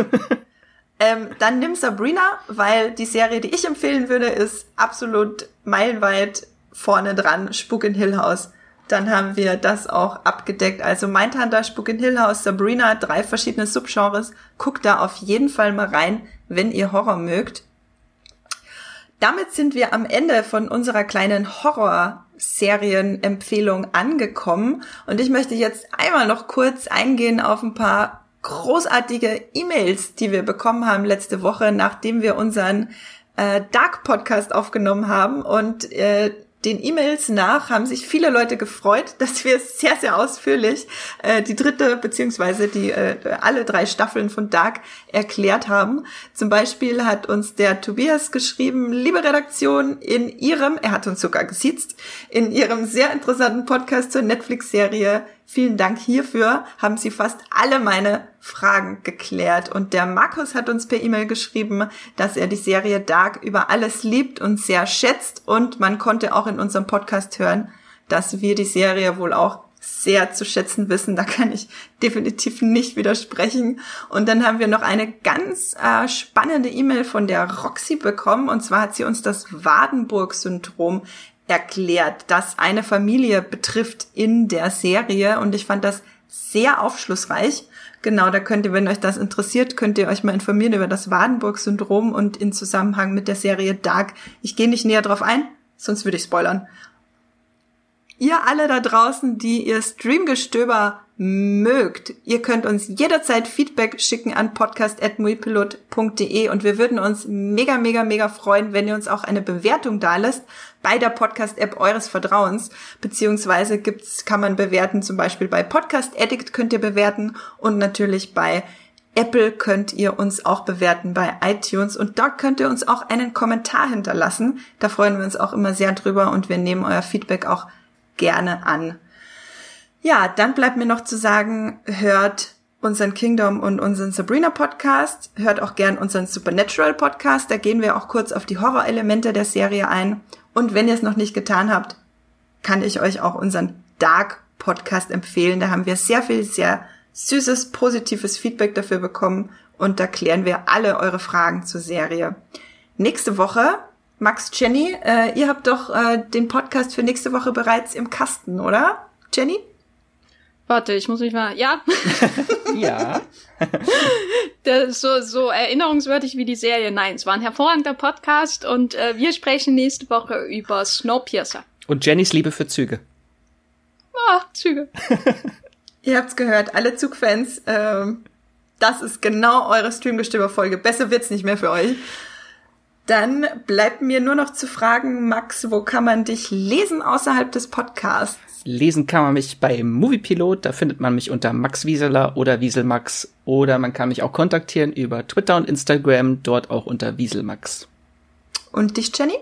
ähm, dann nimm Sabrina, weil die Serie, die ich empfehlen würde, ist absolut meilenweit vorne dran, Spuk in Hill House. Dann haben wir das auch abgedeckt. Also Mindhunter, Spuk in Hill House, Sabrina, drei verschiedene Subgenres. Guckt da auf jeden Fall mal rein, wenn ihr Horror mögt damit sind wir am Ende von unserer kleinen Horror-Serien-Empfehlung angekommen. Und ich möchte jetzt einmal noch kurz eingehen auf ein paar großartige E-Mails, die wir bekommen haben letzte Woche, nachdem wir unseren äh, Dark Podcast aufgenommen haben. Und äh, den E-Mails nach haben sich viele Leute gefreut, dass wir sehr, sehr ausführlich äh, die dritte beziehungsweise die äh, alle drei Staffeln von Dark erklärt haben. Zum Beispiel hat uns der Tobias geschrieben, liebe Redaktion, in ihrem, er hat uns sogar gesiezt, in ihrem sehr interessanten Podcast zur Netflix-Serie Vielen Dank hierfür, haben Sie fast alle meine Fragen geklärt. Und der Markus hat uns per E-Mail geschrieben, dass er die Serie Dark über alles liebt und sehr schätzt. Und man konnte auch in unserem Podcast hören, dass wir die Serie wohl auch sehr zu schätzen wissen. Da kann ich definitiv nicht widersprechen. Und dann haben wir noch eine ganz äh, spannende E-Mail von der Roxy bekommen. Und zwar hat sie uns das Wadenburg-Syndrom erklärt, das eine Familie betrifft in der Serie und ich fand das sehr aufschlussreich. Genau, da könnt ihr, wenn euch das interessiert, könnt ihr euch mal informieren über das Wadenburg-Syndrom und in Zusammenhang mit der Serie Dark. Ich gehe nicht näher drauf ein, sonst würde ich spoilern. Ihr alle da draußen, die ihr Streamgestöber mögt. Ihr könnt uns jederzeit Feedback schicken an podcast.muipilot.de und wir würden uns mega, mega, mega freuen, wenn ihr uns auch eine Bewertung da lässt bei der Podcast-App eures Vertrauens, beziehungsweise gibt's, kann man bewerten, zum Beispiel bei Podcast Addict könnt ihr bewerten und natürlich bei Apple könnt ihr uns auch bewerten bei iTunes und dort könnt ihr uns auch einen Kommentar hinterlassen. Da freuen wir uns auch immer sehr drüber und wir nehmen euer Feedback auch gerne an. Ja, dann bleibt mir noch zu sagen, hört unseren Kingdom und unseren Sabrina Podcast, hört auch gern unseren Supernatural Podcast, da gehen wir auch kurz auf die Horrorelemente der Serie ein. Und wenn ihr es noch nicht getan habt, kann ich euch auch unseren Dark Podcast empfehlen. Da haben wir sehr viel, sehr süßes, positives Feedback dafür bekommen und da klären wir alle eure Fragen zur Serie. Nächste Woche, Max, Jenny, äh, ihr habt doch äh, den Podcast für nächste Woche bereits im Kasten, oder? Jenny? Warte, ich muss mich mal. Ja. ja. Der ist so, so erinnerungswürdig wie die Serie. Nein, es war ein hervorragender Podcast und äh, wir sprechen nächste Woche über Snowpiercer. Und Jennys Liebe für Züge. Ah, Züge. Ihr habt's gehört, alle Zugfans. Ähm, das ist genau eure Streamgestöber-Folge. Besser wird's nicht mehr für euch. Dann bleibt mir nur noch zu fragen, Max, wo kann man dich lesen außerhalb des Podcasts? Lesen kann man mich bei Moviepilot, da findet man mich unter Max Wieseler oder Wieselmax oder man kann mich auch kontaktieren über Twitter und Instagram, dort auch unter Wieselmax. Und dich, Jenny?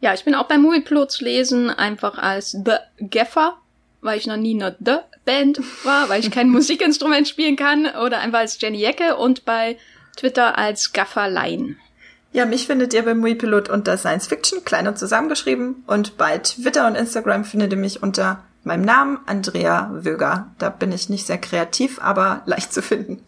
Ja, ich bin auch bei Moviepilot zu lesen, einfach als The Gaffer, weil ich noch nie eine The Band war, weil ich kein Musikinstrument spielen kann oder einfach als Jenny Jecke und bei Twitter als Gafferlein. Ja, mich findet ihr beim Muipilot unter Science Fiction, klein und zusammengeschrieben. Und bei Twitter und Instagram findet ihr mich unter meinem Namen, Andrea Wöger. Da bin ich nicht sehr kreativ, aber leicht zu finden.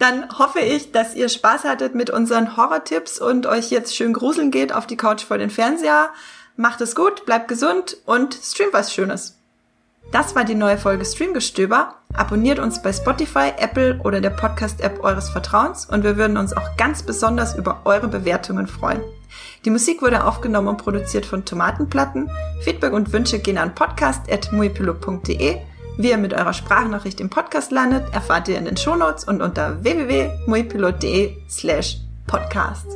Dann hoffe ich, dass ihr Spaß hattet mit unseren Horror-Tipps und euch jetzt schön gruseln geht auf die Couch vor den Fernseher. Macht es gut, bleibt gesund und streamt was Schönes. Das war die neue Folge Streamgestöber. Abonniert uns bei Spotify, Apple oder der Podcast-App eures Vertrauens und wir würden uns auch ganz besonders über eure Bewertungen freuen. Die Musik wurde aufgenommen und produziert von Tomatenplatten. Feedback und Wünsche gehen an podcast.muipilot.de. Wie ihr mit eurer Sprachnachricht im Podcast landet, erfahrt ihr in den Shownotes und unter www.muipilot.de slash podcast.